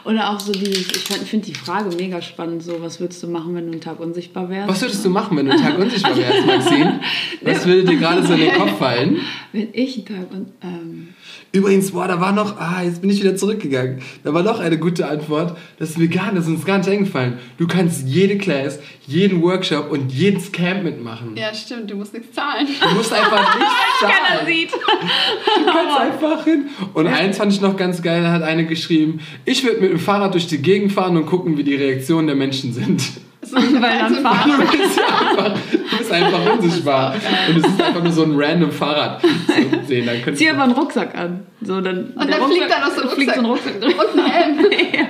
Oder auch so dieses, ich finde die Frage mega spannend, so, was würdest du machen, wenn du einen Tag unsichtbar wärst? Was würdest du machen, wenn du einen Tag unsichtbar [laughs] wärst, Maxine? Was würde dir gerade so in den Kopf fallen? Wenn ich einen Tag und, ähm, Übrigens, boah, da war noch, ah, jetzt bin ich wieder zurückgegangen. Da war noch eine gute Antwort. Das ist mir gar, das ist uns gar nicht eingefallen. Du kannst jede Class, jeden Workshop und jedes Camp mitmachen. Ja, stimmt, du musst nichts zahlen. Du musst einfach [laughs] nicht keiner zahlen. sieht. Du kannst einfach hin. Und eins fand ich noch ganz geil, da hat eine geschrieben, ich würde mit dem Fahrrad durch die Gegend fahren und gucken, wie die Reaktionen der Menschen sind. Weil dann fahren. Du bist einfach, du bist einfach unsichtbar. Und es ist einfach nur so ein random Fahrrad zu sehen. Dann Zieh aber einen Rucksack an. So, dann, Und dann fliegt da noch so ein fliegt so ein Rucksack. Rucksack drin. Und ein Helm. [laughs] ja.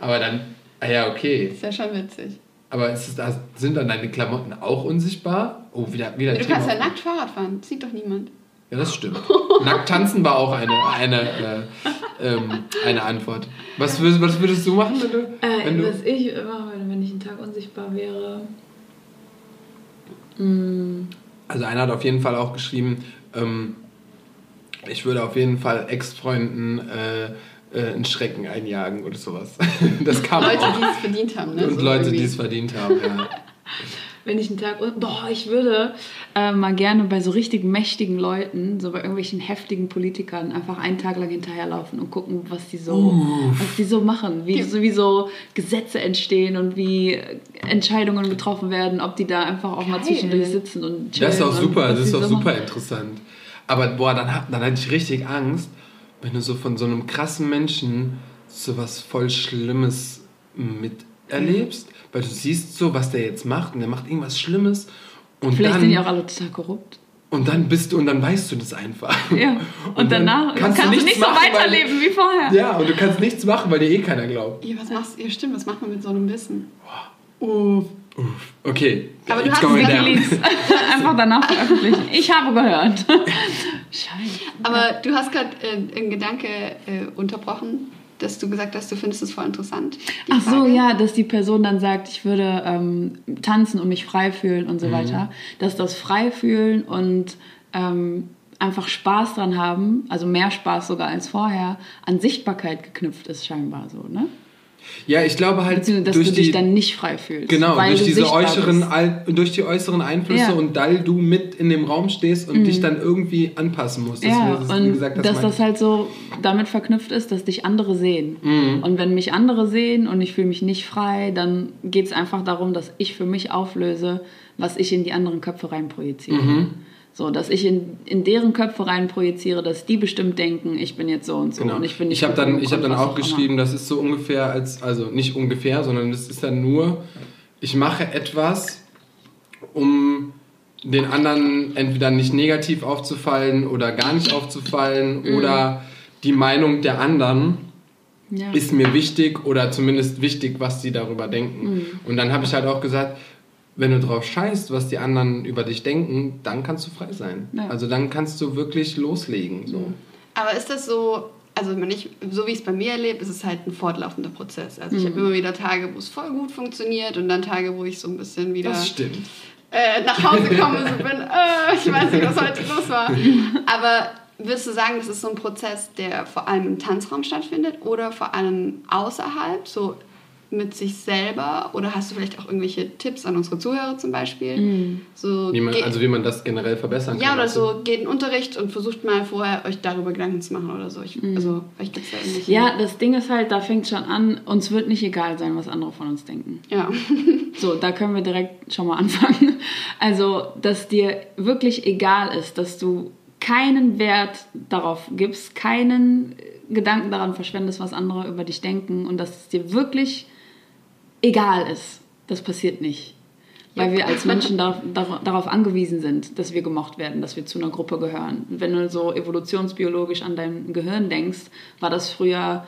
Aber dann, ah ja, okay. Ist ja schon witzig. Aber ist es, da- sind dann deine Klamotten auch unsichtbar? Oh, wieder, wieder Du Thema. kannst ja nackt Fahrrad fahren. Sieht doch niemand. Ja, das stimmt. [laughs] Nackt tanzen war auch eine, eine, äh, ähm, eine Antwort. Was würdest, was würdest du machen, wenn du. Äh, wenn du was ich machen würde, wenn ich einen Tag unsichtbar wäre. Mm, also, einer hat auf jeden Fall auch geschrieben, ähm, ich würde auf jeden Fall Ex-Freunden äh, äh, einen Schrecken einjagen oder sowas. [laughs] Das kam Leute, auch. die es verdient haben. Ne? Und So Leute, irgendwie. die es verdient haben, ja. [laughs] wenn ich einen Tag. Boah, ich würde äh, mal gerne bei so richtig mächtigen Leuten, so bei irgendwelchen heftigen Politikern, einfach einen Tag lang hinterherlaufen und gucken, was die so, was die so machen, wie, so, wie so Gesetze entstehen und wie Entscheidungen getroffen werden, ob die da einfach auch mal Geil. zwischendurch sitzen und chillen. Das ist auch super, das ist auch so super machen. interessant. Aber boah, dann, dann hatte ich richtig Angst, wenn du so von so einem krassen Menschen so was voll Schlimmes miterlebst, weil du siehst so, was der jetzt macht und der macht irgendwas Schlimmes und Vielleicht dann... sind die auch alle total korrupt. Und dann bist du und dann weißt du das einfach. Ja. Und, dann danach kannst, du nichts nicht so machen, weil- weiterleben wie vorher. Ja, und du kannst nichts machen, weil dir eh keiner glaubt. Ja, was machst Ja, stimmt, was macht man mit so einem Wissen? Okay, Aber du hast down. Wikileaks. [laughs] Einfach danach veröffentlichen. Ich habe gehört. [laughs] Scheiße. Aber du hast gerade äh, einen Gedanke äh, unterbrochen, dass du gesagt hast, du findest es voll interessant. Ach so, Frage. ja, dass die Person dann sagt, ich würde ähm, tanzen und mich frei fühlen und Mhm. so weiter. Dass das frei fühlen und ähm, einfach Spaß dran haben, also mehr Spaß sogar als vorher, an Sichtbarkeit geknüpft ist scheinbar so, ne? Ja, ich glaube halt dass durch du die dich dann nicht frei fühlst. Genau, weil durch du diese äußeren, durch die äußeren Einflüsse Ja. Mhm. und weil du mit in dem Raum stehst und dich dann irgendwie anpassen musst. Das Ja, ist, und das dass das halt so damit verknüpft ist, dass dich andere sehen. Mhm. Und wenn mich andere sehen und ich fühle mich nicht frei, dann geht es einfach darum, dass ich für mich auflöse, was ich in die anderen Köpfe rein projiziere. Mhm. So, dass ich in, in deren Köpfe rein projiziere, dass die bestimmt denken, ich bin jetzt so und so Genau. und ich bin nicht ich habe dann, ich hab dann auch immer. geschrieben, das ist so ungefähr als, also nicht ungefähr, sondern das ist dann nur, ich mache etwas, um den anderen entweder nicht negativ aufzufallen oder gar nicht aufzufallen Mhm. oder die Meinung der anderen Ja. ist mir wichtig oder zumindest wichtig, was die darüber denken. Mhm. Und dann habe ich halt auch gesagt, wenn du drauf scheißt, was die anderen über dich denken, dann kannst du frei sein. Ja. Also dann kannst du wirklich loslegen. So. Aber ist das so, also wenn ich, so wie ich es bei mir erlebe, ist es halt ein fortlaufender Prozess. Also ich Mhm. habe immer wieder Tage, wo es voll gut funktioniert und dann Tage, wo ich so ein bisschen wieder Das stimmt. äh, nach Hause komme und so bin, äh, ich weiß nicht, was heute los war. [laughs] Aber würdest du sagen, das ist so ein Prozess, der vor allem im Tanzraum stattfindet oder vor allem außerhalb, so mit sich selber? Oder hast du vielleicht auch irgendwelche Tipps an unsere Zuhörer zum Beispiel? So, Wie man, also wie man das generell verbessern ja, kann. oder weißt du? so, geht in den Unterricht und versucht mal vorher euch darüber Gedanken zu machen oder so. Ich, Also, vielleicht gibt es da irgendwelche... ja, das Ding ist halt, da fängt schon an, uns wird nicht egal sein, was andere von uns denken. Ja. [laughs] So, da können wir direkt schon mal anfangen. Also, dass dir wirklich egal ist, dass du keinen Wert darauf gibst, keinen Gedanken daran verschwendest, was andere über dich denken und dass es dir wirklich egal ist. Das passiert nicht. Weil wir als [laughs] Menschen darauf, dar- darauf angewiesen sind, dass wir gemocht werden, dass wir zu einer Gruppe gehören. Wenn du so evolutionsbiologisch an dein Gehirn denkst, war das früher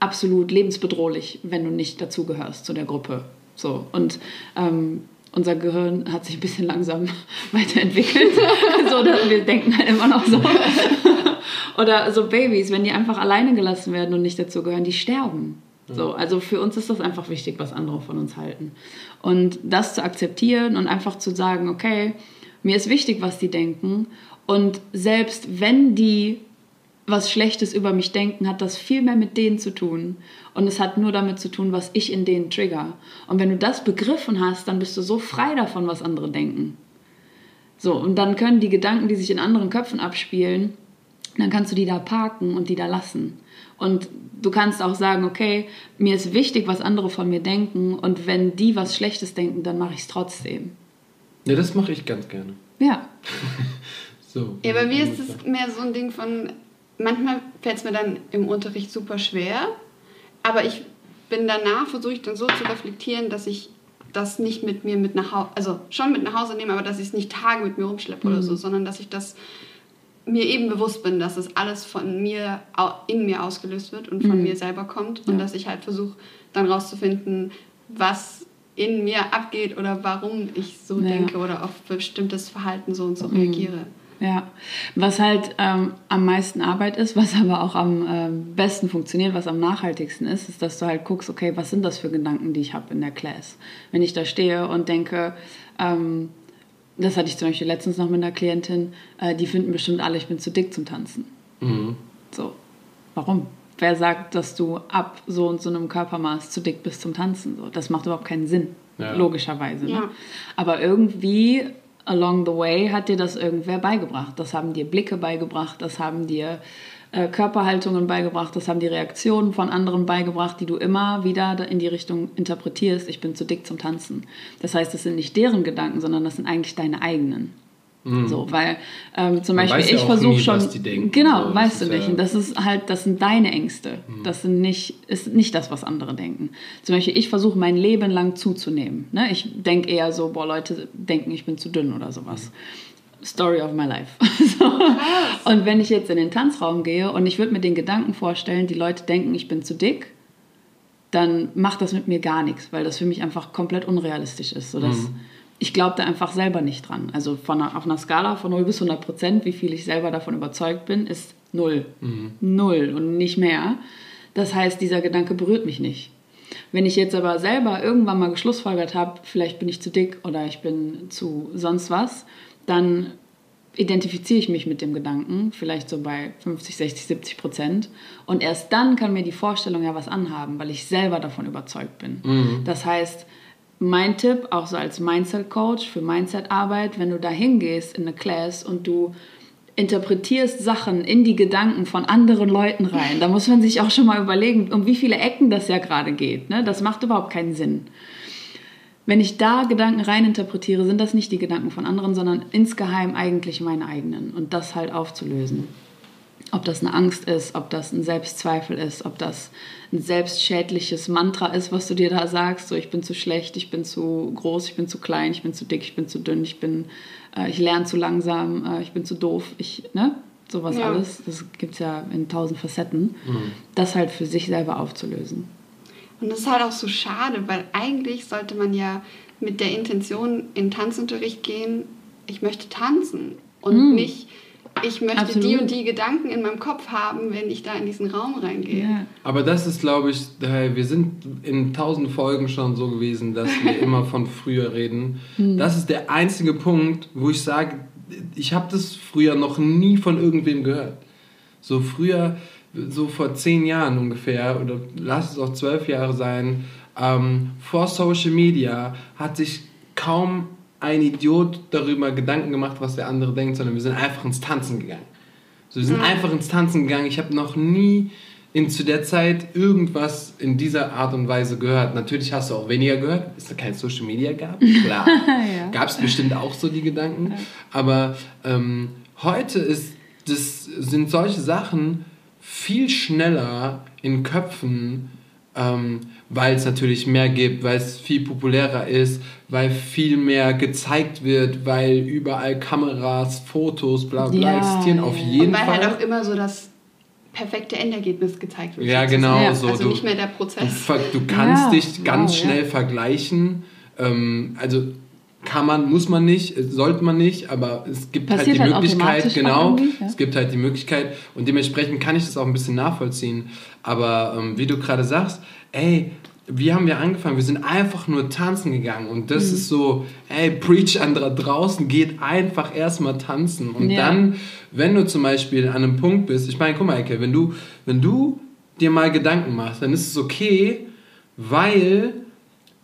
absolut lebensbedrohlich, wenn du nicht dazugehörst zu der Gruppe. So. Und ähm, unser Gehirn hat sich ein bisschen langsam [laughs] weiterentwickelt. [laughs] so, dass wir denken halt immer noch so. Oder so Babys, wenn die einfach alleine gelassen werden und nicht dazugehören, die sterben. So, also für uns ist das einfach wichtig, was andere von uns halten. Und das zu akzeptieren und einfach zu sagen, okay, mir ist wichtig, was die denken. Und selbst wenn die was Schlechtes über mich denken, hat das viel mehr mit denen zu tun. Und es hat nur damit zu tun, was ich in denen trigger. Und wenn du das begriffen hast, dann bist du so frei davon, was andere denken. So, und dann können die Gedanken, die sich in anderen Köpfen abspielen, dann kannst du die da parken und die da lassen. Und du kannst auch sagen, okay, mir ist wichtig, was andere von mir denken. Und wenn die was Schlechtes denken, dann mache ich es trotzdem. Ja, das mache ich ganz gerne. Ja. [laughs] So. Ja, bei mir ist es mehr so ein Ding von, manchmal fällt es mir dann im Unterricht super schwer, aber ich bin danach, versuche ich dann so zu reflektieren, dass ich das nicht mit mir mit nach Hause, also schon mit nach Hause nehme, aber dass ich es nicht Tage mit mir rumschleppe oder so, sondern dass ich das mir eben bewusst bin, dass es alles von mir in mir ausgelöst wird und von mir selber kommt und Ja. dass ich halt versuche dann rauszufinden, was in mir abgeht oder warum ich so Ja. denke oder auf bestimmtes Verhalten so und so reagiere. Ja, was halt ähm, am meisten Arbeit ist, was aber auch am ähm, besten funktioniert, was am nachhaltigsten ist, ist, dass du halt guckst, okay, was sind das für Gedanken, die ich habe in der Class? Wenn ich da stehe und denke, ähm, das hatte ich zum Beispiel letztens noch mit einer Klientin, äh, die finden bestimmt alle, ich bin zu dick zum Tanzen. Mhm. So, warum? Wer sagt, dass du ab so und so einem Körpermaß zu dick bist zum Tanzen? So, das macht überhaupt keinen Sinn, Ja. logischerweise. Ne? Ja. Aber irgendwie along the way hat dir das irgendwer beigebracht. Das haben dir Blicke beigebracht, das haben dir äh, Körperhaltungen beigebracht, das haben die Reaktionen von anderen beigebracht, die du immer wieder in die Richtung interpretierst, ich bin zu dick zum Tanzen. Das heißt, das sind nicht deren Gedanken, sondern das sind eigentlich deine eigenen. So, weil ähm, zum Man Beispiel ja ich versuche schon, was die denken. genau, So, weißt du nicht. ja- Und das ist halt, das sind deine Ängste. Das sind nicht, ist nicht das, was andere denken. Zum Beispiel, ich versuche mein Leben lang zuzunehmen. Ne? Ich denke eher so, boah, Leute denken, ich bin zu dünn oder sowas. Story of my life. [laughs] so. Und wenn ich jetzt in den Tanzraum gehe und ich würde mir den Gedanken vorstellen, die Leute denken, ich bin zu dick, dann macht das mit mir gar nichts, weil das für mich einfach komplett unrealistisch ist. Sodass mhm. Ich glaube da einfach selber nicht dran. Also von einer, auf einer Skala von 0 bis 100 Prozent, wie viel ich selber davon überzeugt bin, ist 0. Mhm. 0 und nicht mehr. Das heißt, dieser Gedanke berührt mich nicht. Wenn ich jetzt aber selber irgendwann mal geschlussfolgert habe, vielleicht bin ich zu dick oder ich bin zu sonst was, dann identifiziere ich mich mit dem Gedanken, vielleicht so bei 50, 60, 70 Prozent. Und erst dann kann mir die Vorstellung ja was anhaben, weil ich selber davon überzeugt bin. Mhm. Das heißt, mein Tipp, auch so als Mindset-Coach für Mindset-Arbeit, wenn du da hingehst in eine Class und du interpretierst Sachen in die Gedanken von anderen Leuten rein, da muss man sich auch schon mal überlegen, um wie viele Ecken das ja gerade geht. Ne? Das macht überhaupt keinen Sinn. Wenn ich da Gedanken reininterpretiere, sind das nicht die Gedanken von anderen, sondern insgeheim eigentlich meine eigenen. Und das halt aufzulösen. Ob das eine Angst ist, ob das ein Selbstzweifel ist, ob das ein selbstschädliches Mantra ist, was du dir da sagst, so ich bin zu schlecht, ich bin zu groß, ich bin zu klein, ich bin zu dick, ich bin zu dünn, ich bin, äh, ich lerne zu langsam, äh, ich bin zu doof, ich, ne? Sowas ja. alles, das gibt es ja in tausend Facetten, mhm. das halt für sich selber aufzulösen. Und das ist halt auch so schade, weil eigentlich sollte man ja mit der Intention in Tanzunterricht gehen, ich möchte tanzen und mm. nicht, ich möchte Absolut. die und die Gedanken in meinem Kopf haben, wenn ich da in diesen Raum reingehe. Ja. Aber das ist, glaube ich, wir sind in tausend Folgen schon so gewesen, dass wir [laughs] immer von früher reden. Mm. Das ist der einzige Punkt, wo ich sage, ich habe das früher noch nie von irgendwem gehört. So früher so vor zehn Jahren ungefähr, oder lass es auch zwölf Jahre sein, ähm, vor Social Media hat sich kaum ein Idiot darüber Gedanken gemacht, was der andere denkt, sondern wir sind einfach ins Tanzen gegangen. So, wir sind mhm. einfach ins Tanzen gegangen. Ich habe noch nie in, zu der Zeit irgendwas in dieser Art und Weise gehört. Natürlich hast du auch weniger gehört, es kein Social Media gab. [laughs] Klar, ja. gab es bestimmt auch so die Gedanken. Aber ähm, heute ist, das sind solche Sachen, viel schneller in Köpfen, ähm, weil es natürlich mehr gibt, weil es viel populärer ist, weil viel mehr gezeigt wird, weil überall Kameras, Fotos, bla bla ja, existieren, auf jeden Und weil Fall. halt auch immer so das perfekte Endergebnis gezeigt wird. Ja, genau. Ja, so. Also du, nicht mehr der Prozess. Du, du kannst ja, dich ganz wow, schnell vergleichen. Ähm, also kann man, muss man nicht, sollte man nicht, aber es gibt halt Passiert halt die halt Möglichkeit, genau, ja? es gibt halt die Möglichkeit und dementsprechend kann ich das auch ein bisschen nachvollziehen. Aber ähm, wie du gerade sagst, ey, wie haben wir angefangen? Wir sind einfach nur tanzen gegangen und das mhm. ist so, ey, preach an draußen, geht einfach erstmal tanzen und ja. dann, wenn du zum Beispiel an einem Punkt bist, ich meine, guck mal, Ecke, wenn du, wenn du dir mal Gedanken machst, dann ist es okay, weil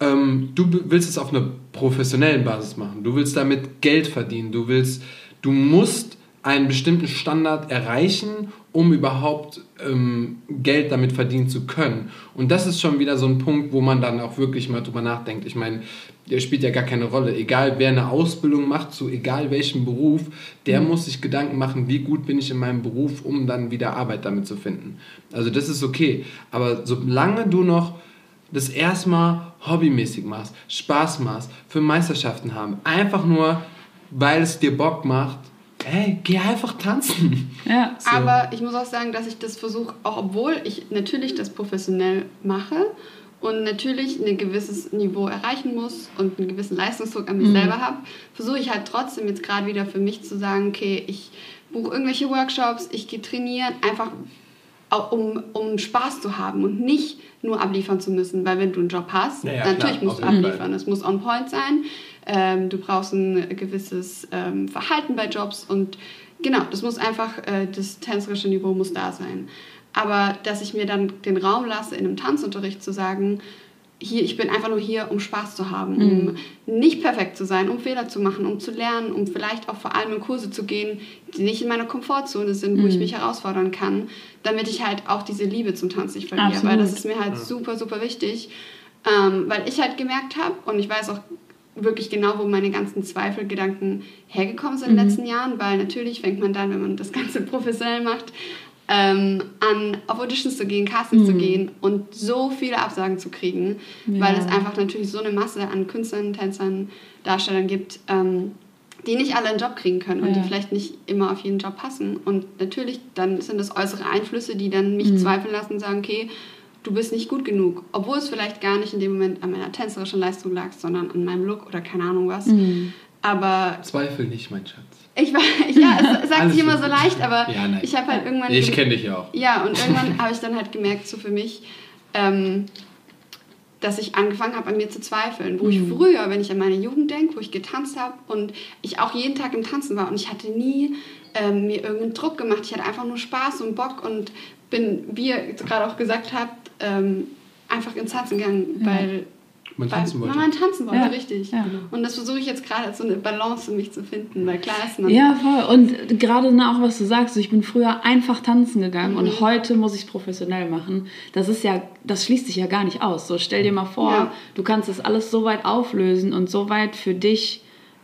ähm, du willst es auf einer professionellen Basis machen. Du willst damit Geld verdienen. Du willst, du musst einen bestimmten Standard erreichen, um überhaupt ähm, Geld damit verdienen zu können. Und das ist schon wieder so ein Punkt, wo man dann auch wirklich mal drüber nachdenkt. Ich meine, der spielt ja gar keine Rolle. Egal wer eine Ausbildung macht, zu egal welchem Beruf, der mhm. muss sich Gedanken machen, wie gut bin ich in meinem Beruf, um dann wieder Arbeit damit zu finden. Also das ist okay. Aber solange du noch das erstmal hobbymäßig machst, Spaß machst, für Meisterschaften haben, einfach nur, weil es dir Bock macht, hey, geh einfach tanzen. Ja. So. Aber ich muss auch sagen, dass ich das versuche, auch obwohl ich natürlich das professionell mache und natürlich ein gewisses Niveau erreichen muss und einen gewissen Leistungsdruck an mich mhm. selber habe, versuche ich halt trotzdem jetzt gerade wieder für mich zu sagen, okay, ich buche irgendwelche Workshops, ich gehe trainieren, einfach um, um Spaß zu haben und nicht nur abliefern zu müssen, weil wenn du einen Job hast, ja, ja, natürlich klar, musst du abliefern. Es muss on point sein. Ähm, du brauchst ein gewisses ähm, Verhalten bei Jobs und genau, das muss einfach, äh, das tänzerische Niveau muss da sein. Aber dass ich mir dann den Raum lasse, in einem Tanzunterricht zu sagen, hier, ich bin einfach nur hier, um Spaß zu haben, mhm. um nicht perfekt zu sein, um Fehler zu machen, um zu lernen, um vielleicht auch vor allem in Kurse zu gehen, die nicht in meiner Komfortzone sind, wo mhm. ich mich herausfordern kann, damit ich halt auch diese Liebe zum Tanz nicht verliere. Absolut. Weil das ist mir halt ja. super, super wichtig, ähm, weil ich halt gemerkt habe und ich weiß auch wirklich genau, wo meine ganzen Zweifelgedanken hergekommen sind mhm. in den letzten Jahren, weil natürlich fängt man dann, wenn man das Ganze [laughs] professionell macht, ähm, an auf Auditions zu gehen, Castings mhm. zu gehen und so viele Absagen zu kriegen, ja. weil es einfach natürlich so eine Masse an Künstlern, Tänzern, Darstellern gibt, ähm, die nicht alle einen Job kriegen können und Ja. die vielleicht nicht immer auf jeden Job passen. Und natürlich, dann sind es äußere Einflüsse, die dann mich Mhm. zweifeln lassen und sagen, okay, du bist nicht gut genug. Obwohl es vielleicht gar nicht in dem Moment an meiner tänzerischen Leistung lag, sondern an meinem Look oder keine Ahnung was. Mhm. Aber Zweifel nicht, mein Schatz. Ich war, [laughs] ja, es sagt sich immer so leicht, aber Ja, ich habe halt irgendwann... Ich kenne dich ja auch. Ja, und irgendwann habe ich dann halt gemerkt, so für mich, ähm, dass ich angefangen habe, an mir zu zweifeln. Wo ich früher, wenn ich an meine Jugend denke, wo ich getanzt habe und ich auch jeden Tag im Tanzen war und ich hatte nie ähm, mir irgendeinen Druck gemacht. Ich hatte einfach nur Spaß und Bock und bin, wie ihr gerade auch gesagt habt, ähm, einfach ins Tanzen gegangen, weil Man weil tanzen wollte. man tanzen wollte, Ja, richtig. ja. Und das versuche ich jetzt gerade als so eine Balance für mich zu finden, weil klar ist man... Ja, voll. Und gerade ne, auch, was du sagst, so, ich bin früher einfach tanzen gegangen Mhm. und heute muss ich es professionell machen. Das ist ja, das schließt sich ja gar nicht aus. So, stell dir mal vor, Ja. du kannst das alles so weit auflösen und so weit für dich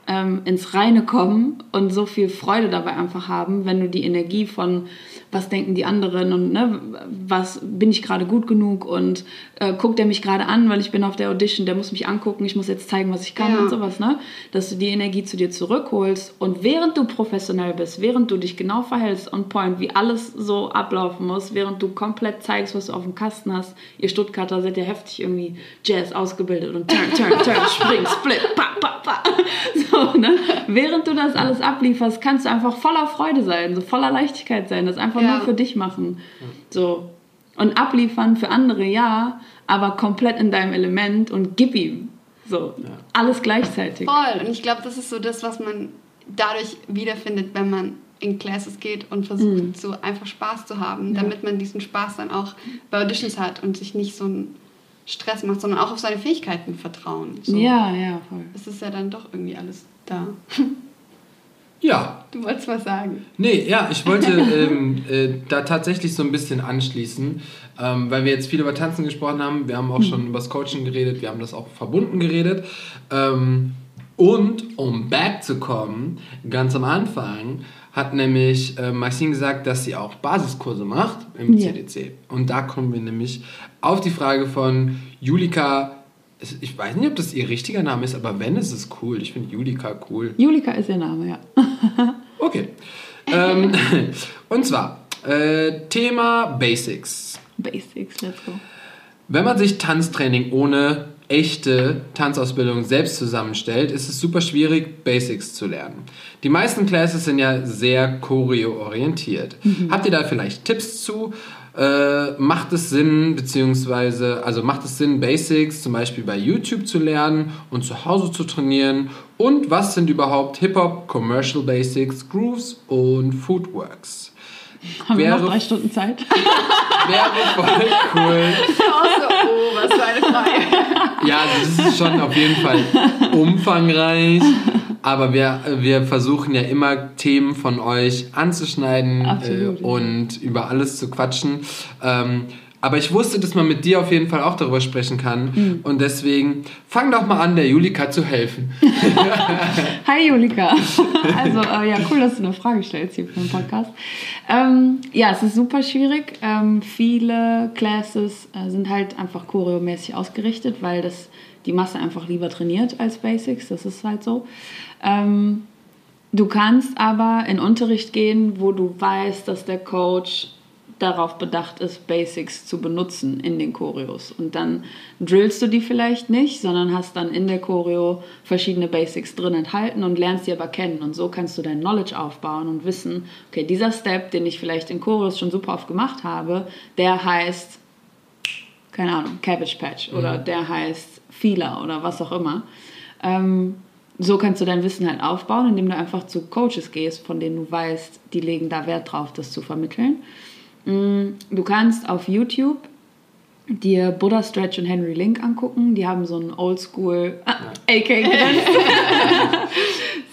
ähm, ins Reine kommen und so viel Freude dabei einfach haben, wenn du die Energie von was denken die anderen und ne, was bin ich gerade gut genug und äh, guckt er mich gerade an, weil ich bin auf der Audition, der muss mich angucken, ich muss jetzt zeigen, was ich kann Ja. und sowas, ne? Dass du die Energie zu dir zurückholst und während du professionell bist, während du dich genau verhältst on point, wie alles so ablaufen muss, während du komplett zeigst, was du auf dem Kasten hast, ihr Stuttgarter seid ja heftig irgendwie Jazz ausgebildet und turn, turn, turn, spring, split, pa, pa, pa. [laughs] So, ne? Während du das alles ablieferst, kannst du einfach voller Freude sein, so voller Leichtigkeit sein, das einfach Ja. nur für dich machen. So. Und abliefern für andere, ja, aber komplett in deinem Element und gib ihm. So, alles gleichzeitig. Voll. Und ich glaube, das ist so das, was man dadurch wiederfindet, wenn man in Classes geht und versucht, so einfach Spaß zu haben, damit man diesen Spaß dann auch bei Auditions hat und sich nicht so einen Stress macht, sondern auch auf seine Fähigkeiten vertrauen. So. Ja, ja, voll. Es ist ja dann doch irgendwie alles da. Ja, Du wolltest was sagen. Nee, ja, ich wollte [laughs] ähm, äh, da tatsächlich so ein bisschen anschließen, ähm, weil wir jetzt viel über Tanzen gesprochen haben. Wir haben auch schon über das Coaching geredet, wir haben das auch verbunden geredet. Ähm, und um back zu kommen, ganz am Anfang hat nämlich äh, Maxine gesagt, dass sie auch Basiskurse macht im Ja. CDC. Und da kommen wir nämlich auf die Frage von Julika. Ich weiß nicht, ob das ihr richtiger Name ist, aber wenn, ist es cool. Ich finde Julika cool. Julika ist ihr Name, ja. [laughs] [laughs] Okay. ähm, [laughs] und zwar äh, Thema Basics. Basics, let's go. Wenn man sich Tanztraining ohne echte Tanzausbildung selbst zusammenstellt, ist es super schwierig, Basics zu lernen. Die meisten Classes sind ja sehr choreo-orientiert. Habt ihr da vielleicht Tipps zu? Äh, macht es Sinn, beziehungsweise, also macht es Sinn, Basics zum Beispiel bei YouTube zu lernen und zu Hause zu trainieren? Und was sind überhaupt Hip-Hop, Commercial Basics, Grooves und Footworks? [laughs] Haben wir Wäre- noch drei Stunden Zeit? [laughs] Wäre voll cool. Auch so, oh, was für eine Frage. [laughs] Ja, das ist schon auf jeden Fall umfangreich. Aber wir, wir versuchen ja immer Themen von euch anzuschneiden äh, und über alles zu quatschen. Ähm, aber ich wusste, dass man mit dir auf jeden Fall auch darüber sprechen kann. Mhm. Und deswegen fang doch mal an, der Julika zu helfen. [laughs] Hi Julika. [laughs] Also äh, ja, cool, dass du eine Frage stellst hier für den Podcast. Ähm, ja, es ist super schwierig. Ähm, viele Classes äh, sind halt einfach choreomäßig ausgerichtet, weil das die Masse einfach lieber trainiert als Basics. Das ist halt so. Ähm, du kannst aber in Unterricht gehen, wo du weißt, dass der Coach darauf bedacht ist, Basics zu benutzen in den Choreos. Und dann drillst du die vielleicht nicht, sondern hast dann in der Choreo verschiedene Basics drin enthalten und lernst die aber kennen. Und so kannst du dein Knowledge aufbauen und wissen, okay, dieser Step, den ich vielleicht in Choreos schon super oft gemacht habe, der heißt, keine Ahnung, Cabbage Patch oder der heißt Feeler oder was auch immer. Ähm, so kannst du dein Wissen halt aufbauen, indem du einfach zu Coaches gehst, von denen du weißt, die legen da Wert drauf, das zu vermitteln. Mm, Du kannst auf YouTube dir Buddha Stretch und Henry Link angucken. Die haben so ein Oldschool, ah, AK gedance,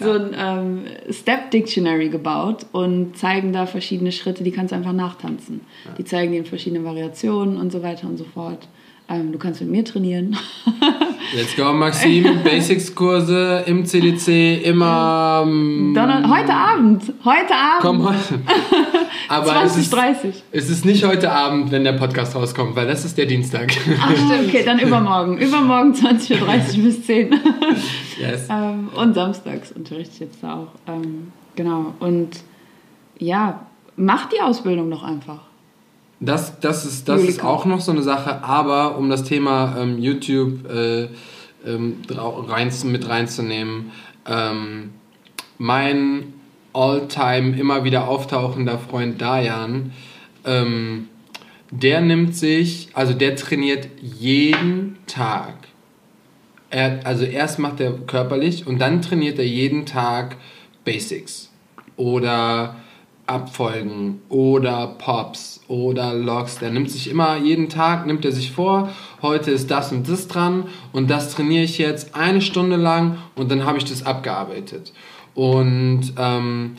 [laughs] so ein ähm, Step Dictionary gebaut und zeigen da verschiedene Schritte, die kannst du einfach nachtanzen. Die zeigen dir in verschiedenen Variationen und so weiter und so fort. Ähm, du kannst mit mir trainieren. [laughs] Let's go, Maxim. Basics-Kurse im CDC immer. Ähm, Donner heute Abend. Heute Abend. Komm heute. [laughs] Aber 20, es ist, 30. es ist nicht heute Abend, wenn der Podcast rauskommt, weil das ist der Dienstag. Ach, okay, dann [laughs] übermorgen. Übermorgen 20.30 Uhr bis 10 yes. ähm, Und samstags unterrichte ich jetzt da auch. Ähm, genau. Und ja, mach die Ausbildung doch einfach. Das, das, ist, das ist auch noch so eine Sache, aber um das Thema ähm, YouTube äh, ähm, rein, mit reinzunehmen, ähm, mein all-time immer wieder auftauchender Freund Dayan, ähm, der nimmt sich, also der trainiert jeden Tag. Er, also erst macht er körperlich und dann trainiert er jeden Tag Basics oder Abfolgen oder Pops oder Logs. Der nimmt sich immer jeden Tag, nimmt er sich vor, heute ist das und das dran und das trainiere ich jetzt eine Stunde lang und dann habe ich das abgearbeitet. Und ähm,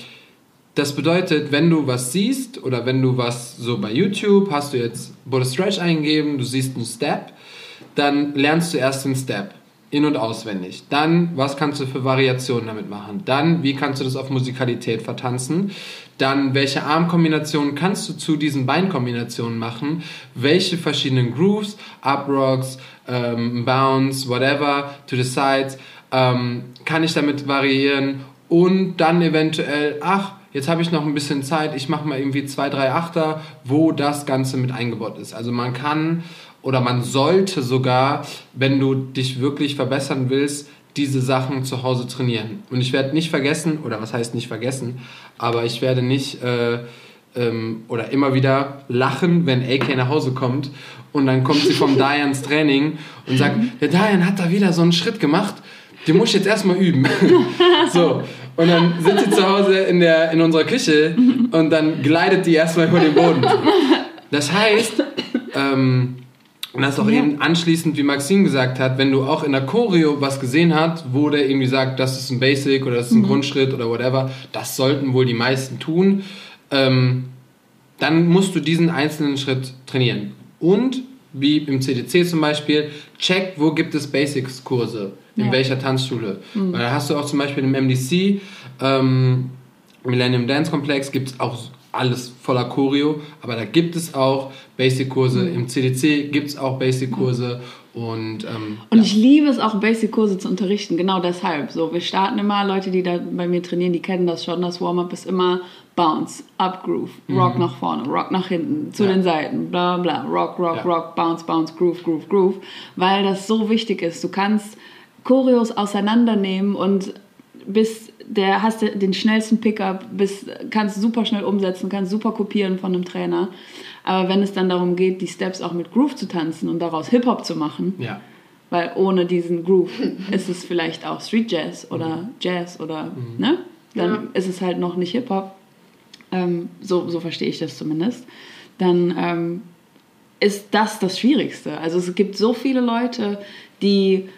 das bedeutet, wenn du was siehst oder wenn du was so bei YouTube, hast du jetzt Buddha Stretch eingegeben, du siehst einen Step, dann lernst du erst den Step in- und auswendig. Dann, was kannst du für Variationen damit machen? Dann, wie kannst du das auf Musikalität vertanzen? Dann, welche Armkombinationen kannst du zu diesen Beinkombinationen machen? Welche verschiedenen Grooves, Uprocks, ähm, Bounce, whatever, to the sides, ähm, kann ich damit variieren? Und dann eventuell, ach, jetzt habe ich noch ein bisschen Zeit, ich mache mal irgendwie zwei, drei Achter, wo das Ganze mit eingebaut ist. Also man kann oder man sollte sogar, wenn du dich wirklich verbessern willst, diese Sachen zu Hause trainieren. Und ich werde nicht vergessen, oder was heißt nicht vergessen, aber ich werde nicht äh, ähm, oder immer wieder lachen, wenn AK nach Hause kommt und dann kommt sie vom [laughs] Dians Training und sagt, der Dian hat da wieder so einen Schritt gemacht, den muss ich jetzt erstmal üben. [laughs] so. Und dann sitzt sie zu Hause in, der, in unserer Küche und dann gleitet die erstmal über den Boden. Das heißt, ähm, und das auch Ja. eben anschließend, wie Maxine gesagt hat, wenn du auch in der Choreo was gesehen hast, wo der irgendwie sagt, das ist ein Basic oder das ist ein Grundschritt oder whatever, das sollten wohl die meisten tun, ähm, dann musst du diesen einzelnen Schritt trainieren. Und, wie im CDC zum Beispiel, check, wo gibt es Basics-Kurse, in Ja. welcher Tanzschule. Weil da hast du auch zum Beispiel im MDC, ähm, Millennium Dance Complex, gibt es auch alles voller Choreo, aber da gibt es auch Basic-Kurse. Im CDC gibt es auch Basic-Kurse und, ähm, Und ja. ich liebe es auch, Basic-Kurse zu unterrichten, genau deshalb. So, wir starten immer, Leute, die da bei mir trainieren, die kennen das schon. Das Warm-up ist immer Bounce, Up Groove, Rock nach vorne, Rock nach hinten, zu Mhm. Ja. den Seiten, bla bla, Rock, Rock, Ja. Rock, Bounce, Bounce, Groove, Groove, Groove, weil das so wichtig ist. Du kannst Choreos auseinandernehmen und bis der hast du den schnellsten Pickup, bis, kannst super schnell umsetzen, kannst super kopieren von einem Trainer. Aber wenn es dann darum geht, die Steps auch mit Groove zu tanzen und daraus Hip-Hop zu machen, ja. weil ohne diesen Groove [laughs] ist es vielleicht auch Street Jazz oder Jazz oder, ne? Dann Ja. ist es halt noch nicht Hip-Hop. Ähm, so, so verstehe ich das zumindest. Dann ähm, ist das das Schwierigste. Also es gibt so viele Leute, die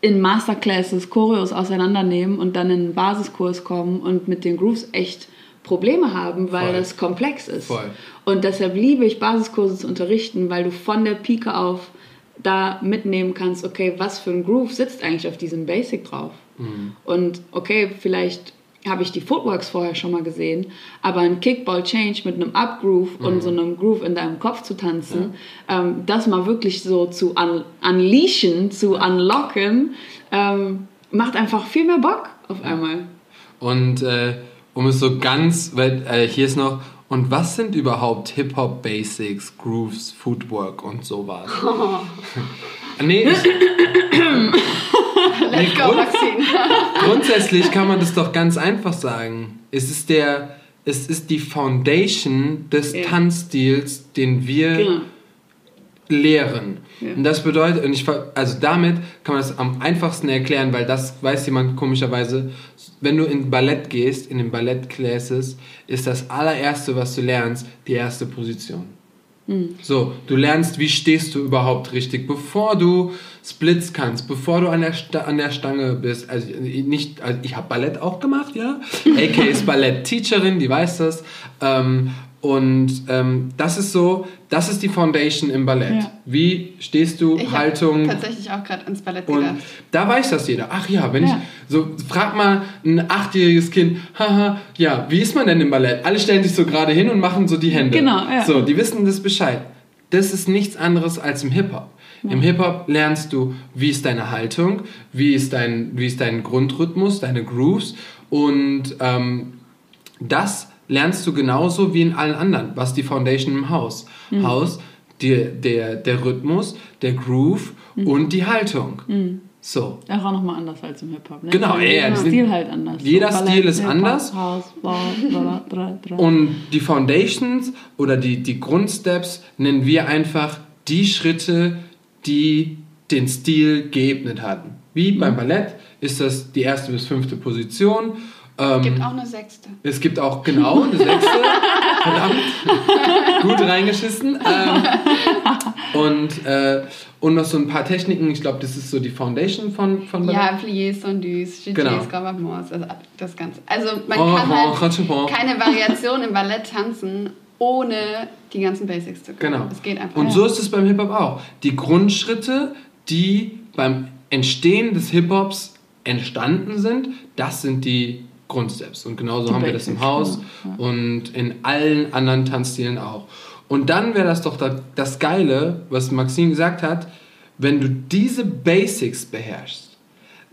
in Masterclasses Choreos auseinandernehmen und dann in einen Basiskurs kommen und mit den Grooves echt Probleme haben, weil Voll. das komplex ist. Voll. Und deshalb liebe ich Basiskurse zu unterrichten, weil du von der Pike auf da mitnehmen kannst, okay, was für ein Groove sitzt eigentlich auf diesem Basic drauf? Und okay, vielleicht habe ich die Footworks vorher schon mal gesehen, aber ein Kickball Change mit einem Up-Groove und so einem Groove in deinem Kopf zu tanzen, ähm, das mal wirklich so zu un unleashen, zu unlocken, ähm, macht einfach viel mehr Bock auf einmal. Und äh, um es so ganz, weil äh, hier ist noch, und was sind überhaupt Hip-Hop-Basics, Grooves, Footwork und sowas? [laughs] [laughs] nee, ich, [laughs] [laughs] Let's go, Maxine. [laughs] [laughs] grundsätzlich kann man das doch ganz einfach sagen. Es ist der, es ist die Foundation des Ja. Tanzstils, den wir Genau. lehren. Ja. Und das bedeutet, und ich, also damit kann man das am einfachsten erklären, weil das weiß jemand komischerweise, wenn du in Ballett gehst, in den Ballettclasses, ist das allererste, was du lernst, die erste Position. So, du lernst, wie stehst du überhaupt richtig, bevor du Splits kannst, bevor du an der, Sta an der Stange bist. Also nicht, also ich habe Ballett auch gemacht, ja. [laughs] AK ist Ballett-Teacherin, die weiß das. Ähm, Und ähm, das ist so, das ist die Foundation im Ballett. Ja. Wie stehst du, Ich Haltung? tatsächlich auch gerade ins Ballett Und gedacht. da weiß das jeder. Ach ja, wenn Ja. ich so frag mal ein achtjähriges Kind, haha, ja, wie ist man denn im Ballett? Alle stellen sich so gerade hin und machen so die Hände. Genau, ja. So, die wissen das Bescheid. Das ist nichts anderes als im Hip-Hop. Im Hip-Hop lernst du, wie ist deine Haltung, wie ist dein, wie ist dein Grundrhythmus, deine Grooves und ähm, das lernst du genauso wie in allen anderen. Was die Foundation im Haus? Mhm. Haus, der, der, der Rhythmus, der Groove Mhm. und die Haltung. So. Auch nochmal anders als im Hip-Hop. Ne? Genau, ja, jeder die sind- Stil halt anders. jeder So, Stil ist anders. House, bla, bla, bla, bla. Und die Foundations oder die, die Grundsteps nennen wir einfach die Schritte, die den Stil geebnet hatten. Wie beim Mhm. Ballett ist das die erste bis fünfte Position. Ähm, Gibt auch eine sechste. Es gibt auch genau eine sechste. [laughs] Verdammt. Gut reingeschissen. Ähm, und, äh, und noch so ein paar Techniken. Ich glaube, das ist so die Foundation von, von Ballett. Ja, Pliés, Sondus, Jetés, Genau. Gravamors, also das Ganze. Also man Oh, kann oh, halt Ratschepon. keine Variation im Ballett tanzen, ohne die ganzen Basics zu können. Genau. Es geht einfach Und so ist es beim Hip-Hop auch. Die Grundschritte, die beim Entstehen des Hip-Hops entstanden sind, das sind die Grundsteps. Und genauso Die haben wir das im Haus genau, und in allen anderen Tanzstilen auch. Und dann wäre das doch da- das Geile, was Maxine gesagt hat, wenn du diese Basics beherrschst,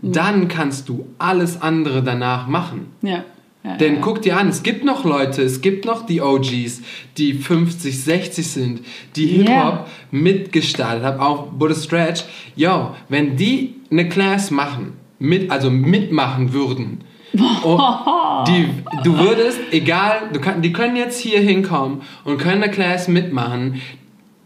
Mhm. dann kannst du alles andere danach machen. Ja. ja Denn ja. guck dir an, es gibt noch Leute, es gibt noch die OGs, die 50, 60 sind, die Hip-Hop Yeah. mitgestartet haben, auch Buddha Stretch. Yo, wenn die eine Class machen, mit, also mitmachen würden, und die, du [laughs] würdest, egal, du kann, die können jetzt hier hinkommen und können eine Class mitmachen,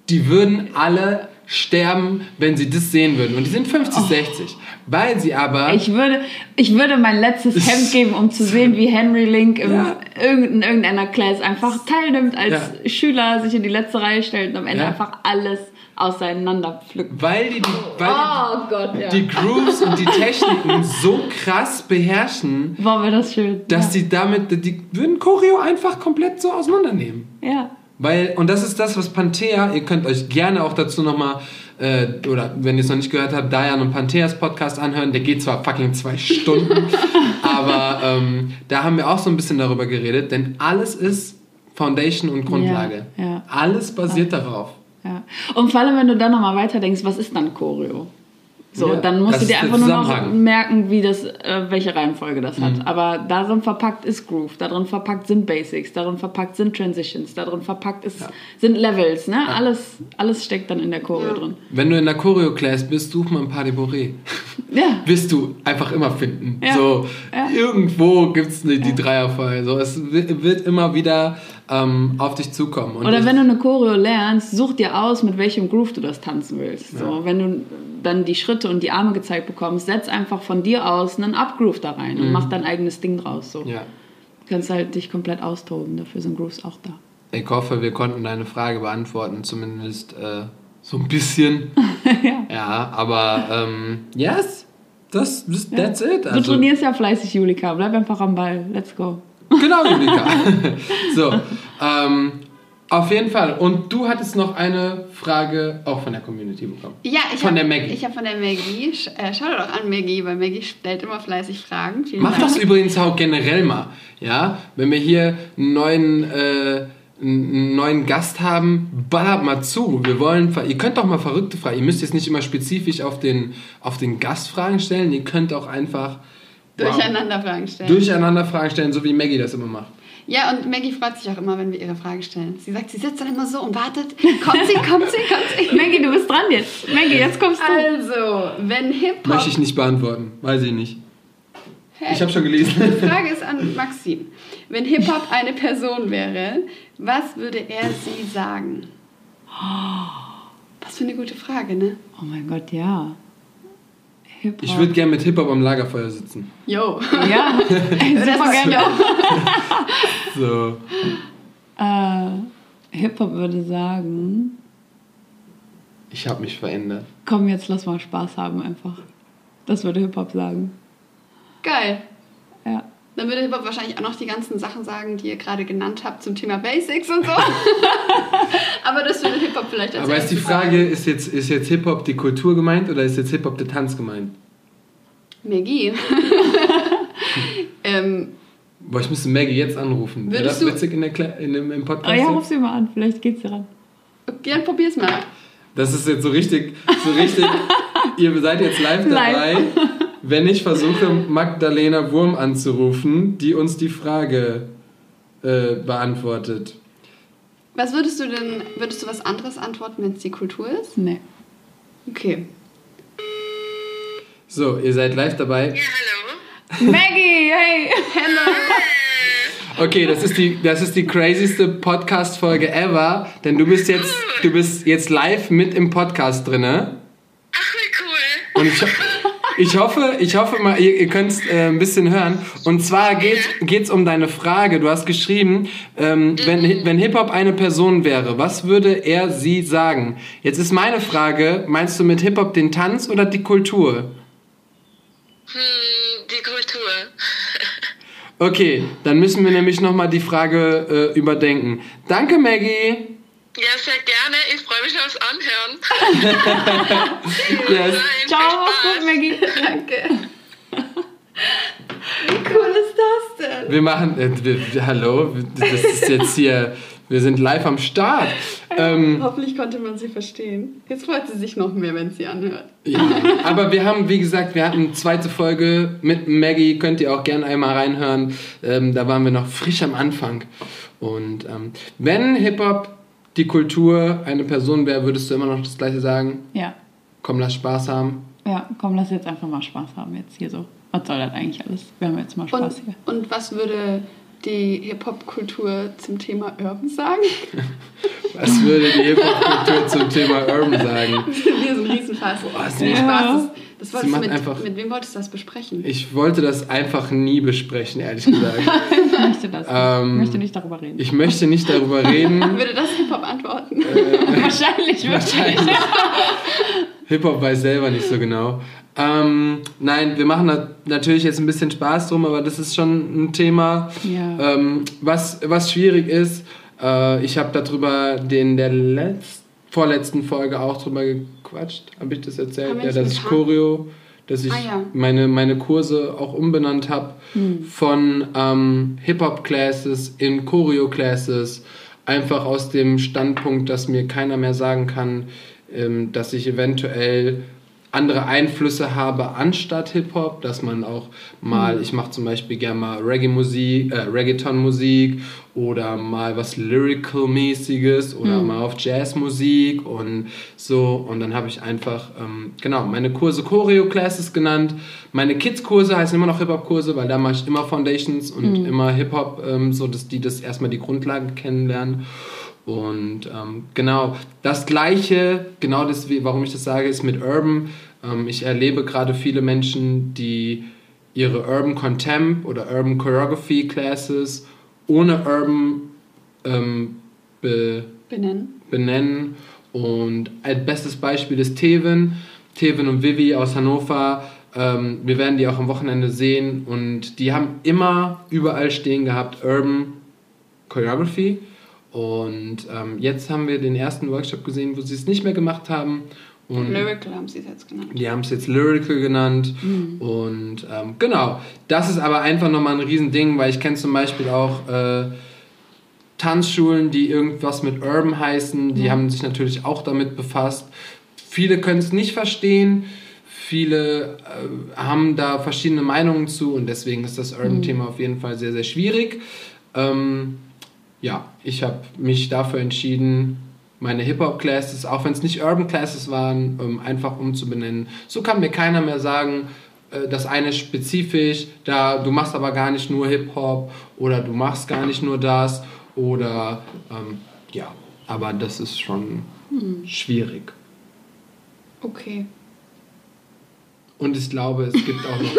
die würden alle sterben, wenn sie das sehen würden. Und die sind 50, 60. Weil sie aber... Ich würde, ich würde mein letztes [laughs] Hemd geben, um zu sehen, wie Henry Link im, Ja. irgend- in irgendeiner Class einfach teilnimmt, als Ja. Schüler sich in die letzte Reihe stellt und am Ende Ja. einfach alles auseinander pflückt. weil die, die, weil die Oh Gott, ja. die Grooves und die Techniken so krass beherrschen, Boah, wäre das schön. dass die damit, die würden Choreo einfach komplett so auseinandernehmen. ja. ja. Weil, und das ist das, was Panthea, ihr könnt euch gerne auch dazu nochmal, äh, oder wenn ihr es noch nicht gehört habt, Dayan und Pantheas Podcast anhören. Der geht zwar fucking zwei Stunden, [laughs] aber ähm, da haben wir auch so ein bisschen darüber geredet, denn alles ist Foundation und Grundlage. Ja, ja. Alles basiert darauf. Ja. Und vor allem, wenn du dann nochmal weiter denkst, was ist dann Choreo? So, Ja, dann musst du dir einfach nur noch merken, wie das, äh, welche Reihenfolge das Mhm. hat. Aber darin verpackt ist Groove, darin verpackt sind Basics, darin verpackt sind Transitions, darin verpackt ist, sind Levels, ne? Alles, alles steckt dann in der Choreo drin. Wenn du in der Choreo-Class bist, such mal ein paar de Bourré. Ja. wirst du einfach immer finden. Ja. So, Ja. irgendwo gibt es die, die Dreierfall. So, es wi- wird immer wieder ähm, auf dich zukommen. Und Oder wenn du eine Choreo lernst, such dir aus, mit welchem Groove du das tanzen willst. So, wenn du dann die Schritte und die Arme gezeigt bekommst, setz einfach von dir aus einen Upgroove da rein und mach dein eigenes Ding draus. So. Mhm. ja. Du kannst halt dich komplett austoben, dafür sind Grooves auch da. Ich hoffe, wir konnten deine Frage beantworten, zumindest äh, so ein bisschen. [laughs] ja. aber ähm, yes, das, das, that's it. Du Also, trainierst ja fleißig, Julika. Bleib einfach am Ball. Let's go. Genau, Julika. [laughs] so, ähm, auf jeden Fall. Und du hattest noch eine Frage auch von der Community bekommen. Ja, ich Von hab, der Maggie. Ich habe von der Maggie. Äh, schau doch an Maggie, weil Maggie stellt immer fleißig Fragen. Vielen Mach Dank. das übrigens auch generell mal. Ja, wenn wir hier einen neuen, äh, einen neuen Gast haben, ballert mal zu. Wir wollen, ihr könnt doch mal verrückte Fragen. Ihr müsst jetzt nicht immer spezifisch auf den, auf den Gast Fragen stellen. Ihr könnt auch einfach Durcheinander Fragen stellen. durcheinander Fragen stellen, so wie Maggie das immer macht. ja, und Maggie freut sich auch immer, wenn wir ihre Fragen stellen. Sie sagt, sie sitzt dann immer so und wartet. Kommt sie, kommt sie, kommt sie. [laughs] Maggie, du bist dran jetzt. Maggie, jetzt kommst du. Also, wenn Hip-Hop. Möchte ich nicht beantworten. Weiß ich nicht. Hey. Ich habe schon gelesen. Die Frage ist an Maxim. Wenn Hip-Hop eine Person wäre, was würde er sie sagen? Was für eine gute Frage, ne? Oh mein Gott, ja. Hip-Hop. Ich würde gerne mit Hip-Hop am Lagerfeuer sitzen. Yo. Ja, [laughs] super Das- gerne. [laughs] So. Äh, Hip-Hop würde sagen, Ich habe mich verändert. komm, jetzt lass mal Spaß haben einfach. Das würde Hip-Hop sagen. Geil. Dann würde Hip-Hop wahrscheinlich auch noch die ganzen Sachen sagen, die ihr gerade genannt habt zum Thema Basics und so. [laughs] Aber das würde Hip-Hop vielleicht als Aber ist die Frage, ist jetzt, ist jetzt Hip-Hop die Kultur gemeint oder ist jetzt Hip-Hop der Tanz gemeint? Maggie. [laughs] ähm, Boah, ich müsste Maggie jetzt anrufen. Wäre das Würdest du- witzig in der Kle in dem, im Podcast? Oh ja, ruf sie mal an, vielleicht geht's dir ran. okay, dann probier's mal. Das ist jetzt so richtig, so richtig. [laughs] ihr seid jetzt live Live. Wenn ich versuche, Magdalena Wurm anzurufen, die uns die Frage äh, beantwortet. Was würdest du denn, würdest du was anderes antworten, wenn es die Kultur ist? Nee. Okay. So, ihr seid live dabei. Ja, hallo. Maggie, hey! Okay, das ist die, das ist die crazyste Podcast-Folge ever, denn du bist jetzt, du bist jetzt live mit im Podcast drinne. Ach, wie cool. Und ich, ich hoffe, ich hoffe mal, ihr, ihr könnt äh, ein bisschen hören. Und zwar geht es um deine Frage. Du hast geschrieben, ähm, wenn, wenn Hip-Hop eine Person wäre, was würde er sie sagen? Jetzt ist meine Frage, meinst du mit Hip-Hop den Tanz oder die Kultur? Hm, die Kultur. [laughs] Okay, dann müssen wir nämlich nochmal die Frage äh, überdenken. Danke, Maggie. Ja, sehr gerne. Ich freue mich aufs Anhören. [laughs] Yes. Nein, Ciao, gut, Maggie. Danke. Wie cool ist das denn? Wir machen, äh, wir, wir- hallo, das ist jetzt hier, wir sind live am Start. Ähm, Hoffentlich konnte man sie verstehen. Jetzt freut sie sich noch mehr, wenn sie anhört. Ja, aber wir haben, wie gesagt, wir hatten eine zweite Folge mit Maggie, könnt ihr auch gerne einmal reinhören. Ähm, da waren wir noch frisch am Anfang. Und ähm, wenn Hip-Hop die Kultur eine Person wäre, würdest du immer noch das Gleiche sagen? Ja. Komm, lass Spaß haben. Ja, komm, lass jetzt einfach mal Spaß haben jetzt hier so. Was soll das eigentlich alles? Wir haben jetzt mal Spaß Und, hier. und was würde die Hip-Hop-Kultur zum Thema Urban sagen? [laughs] Was würde die Hip-Hop-Kultur zum Thema Urban sagen? [laughs] Wir sind ein Riesenfass. sie Nee, macht- Spaß. Das wolltest du mit, einfach- mit wem wolltest du das besprechen? Ich wollte das einfach nie besprechen, ehrlich gesagt. [laughs] Ich möchte das nicht. Ähm, ich möchte nicht darüber reden. Ich möchte nicht darüber reden. [laughs] Würde das Hip-Hop antworten? [laughs] wahrscheinlich, wirklich. Wahrscheinlich. Hip-Hop weiß selber nicht so genau. Ähm, nein, wir machen da natürlich jetzt ein bisschen Spaß drum, aber das ist schon ein Thema, Ja. ähm, was, was schwierig ist. Äh, ich habe darüber in der letz vorletzten Folge auch drüber gequatscht. Habe ich das erzählt? Haben Ja, ich H? Choreo, dass ich Ah, ja. meine, meine Kurse auch umbenannt habe von ähm, Hip-Hop-Classes in Choreo-Classes. Einfach aus dem Standpunkt, dass mir keiner mehr sagen kann, ähm, dass ich eventuell andere Einflüsse habe anstatt Hip-Hop, dass man auch mal, ich mache zum Beispiel gerne mal Reggae-Musik, äh, Reggaeton-Musik oder mal was Lyrical-mäßiges oder mal auf Jazzmusik und so. Und dann habe ich einfach, ähm, genau, meine Kurse Choreo-Classes genannt, meine Kids-Kurse heißen immer noch Hip-Hop-Kurse, weil da mache ich immer Foundations und immer Hip-Hop, ähm, so dass die das erstmal die Grundlagen kennenlernen. Und ähm, genau, das Gleiche, genau das, warum ich das sage, ist mit Urban. Ähm, ich erlebe gerade viele Menschen, die ihre Urban Contempt oder Urban Choreography Classes ohne Urban ähm, be, Benennen. benennen. Und ein bestes Beispiel ist Tevin. Tevin und Vivi aus Hannover. Ähm, wir werden die auch am Wochenende sehen. Und die haben immer überall stehen gehabt Urban Choreography. Und ähm, jetzt haben wir den ersten Workshop gesehen, wo sie es nicht mehr gemacht haben. Und Lyrical haben sie es jetzt genannt. die haben es jetzt Lyrical genannt. Und ähm, genau, das ist aber einfach nochmal ein Riesending, weil ich kenne zum Beispiel auch äh, Tanzschulen, die irgendwas mit Urban heißen. Die haben sich natürlich auch damit befasst. Viele können es nicht verstehen. Viele äh, haben da verschiedene Meinungen zu und deswegen ist das Urban-Thema auf jeden Fall sehr, sehr schwierig. Ähm, ja, ich habe mich dafür entschieden, meine Hip-Hop-Classes, auch wenn es nicht Urban-Classes waren, ähm, einfach umzubenennen. So kann mir keiner mehr sagen, äh, das eine ist spezifisch, da du machst aber gar nicht nur Hip-Hop oder du machst gar nicht nur das oder ähm, ja, aber das ist schon schwierig. Okay. Und ich glaube, es gibt auch noch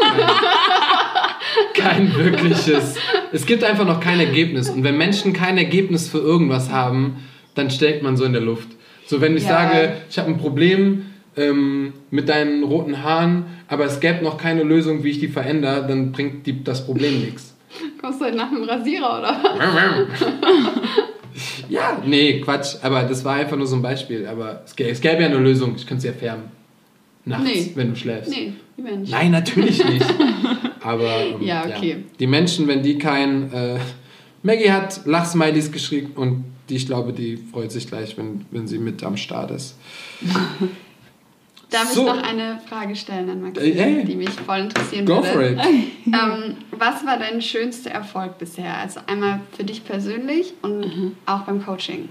kein, [laughs] kein wirkliches. Es gibt einfach noch kein Ergebnis. Und wenn Menschen kein Ergebnis für irgendwas haben, dann steckt man so in der Luft. So, wenn ich Ja. sage, ich habe ein Problem ähm, mit deinen roten Haaren, aber es gäbe noch keine Lösung, wie ich die verändere, dann bringt die, das Problem nichts. Kommst du heute nach dem Rasierer, oder? [laughs] ja, nee, Quatsch. Aber das war einfach nur so ein Beispiel. Aber es gäbe, es gäbe ja eine Lösung. Ich könnte sie ja färben. Nachts, Nee. wenn du schläfst. Nee, wie Mensch. Nein, natürlich nicht. [laughs] Aber ähm, Ja, okay. die Menschen, wenn die kein... Äh, Maggie hat Lachsmilies geschrieben und die, ich glaube, die freut sich gleich, wenn, wenn sie mit am Start ist. [laughs] Darf So. ich noch eine Frage stellen an Maxi, Äh, hey. die mich voll interessieren Go würde? for it. [laughs] Ähm, was war dein schönster Erfolg bisher? Also einmal für dich persönlich und Mhm. auch beim Coaching.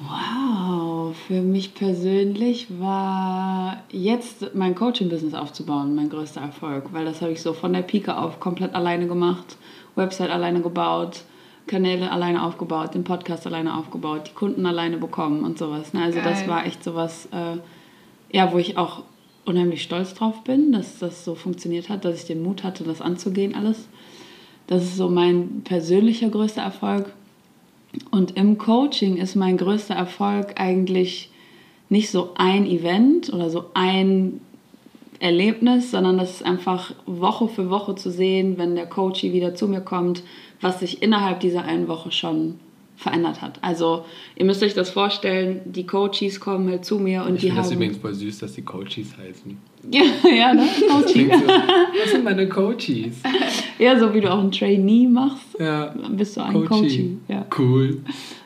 Wow, für mich persönlich war jetzt mein Coaching-Business aufzubauen mein größter Erfolg, weil das habe ich so von der Pike auf komplett alleine gemacht, Website alleine gebaut, Kanäle alleine aufgebaut, den Podcast alleine aufgebaut, die Kunden alleine bekommen und sowas. ne? Also das Geil. war echt sowas, äh, ja, wo ich auch unheimlich stolz drauf bin, dass das so funktioniert hat, dass ich den Mut hatte, das anzugehen alles. Das ist so mein persönlicher größter Erfolg. Und im Coaching ist mein größter Erfolg eigentlich nicht so ein Event oder so ein Erlebnis, sondern das ist einfach Woche für Woche zu sehen, wenn der Coachie wieder zu mir kommt, was sich innerhalb dieser einen Woche schon verändert hat. Also ihr müsst euch das vorstellen, die Coaches kommen halt zu mir und Ich die finde das haben... übrigens voll süß, dass die Coaches heißen. [laughs] ja, ja, ne? Klingt so, das sind meine Coaches. Ja, so wie du auch ein Trainee machst, Ja. bist du ein. Coachie. Ja. Cool.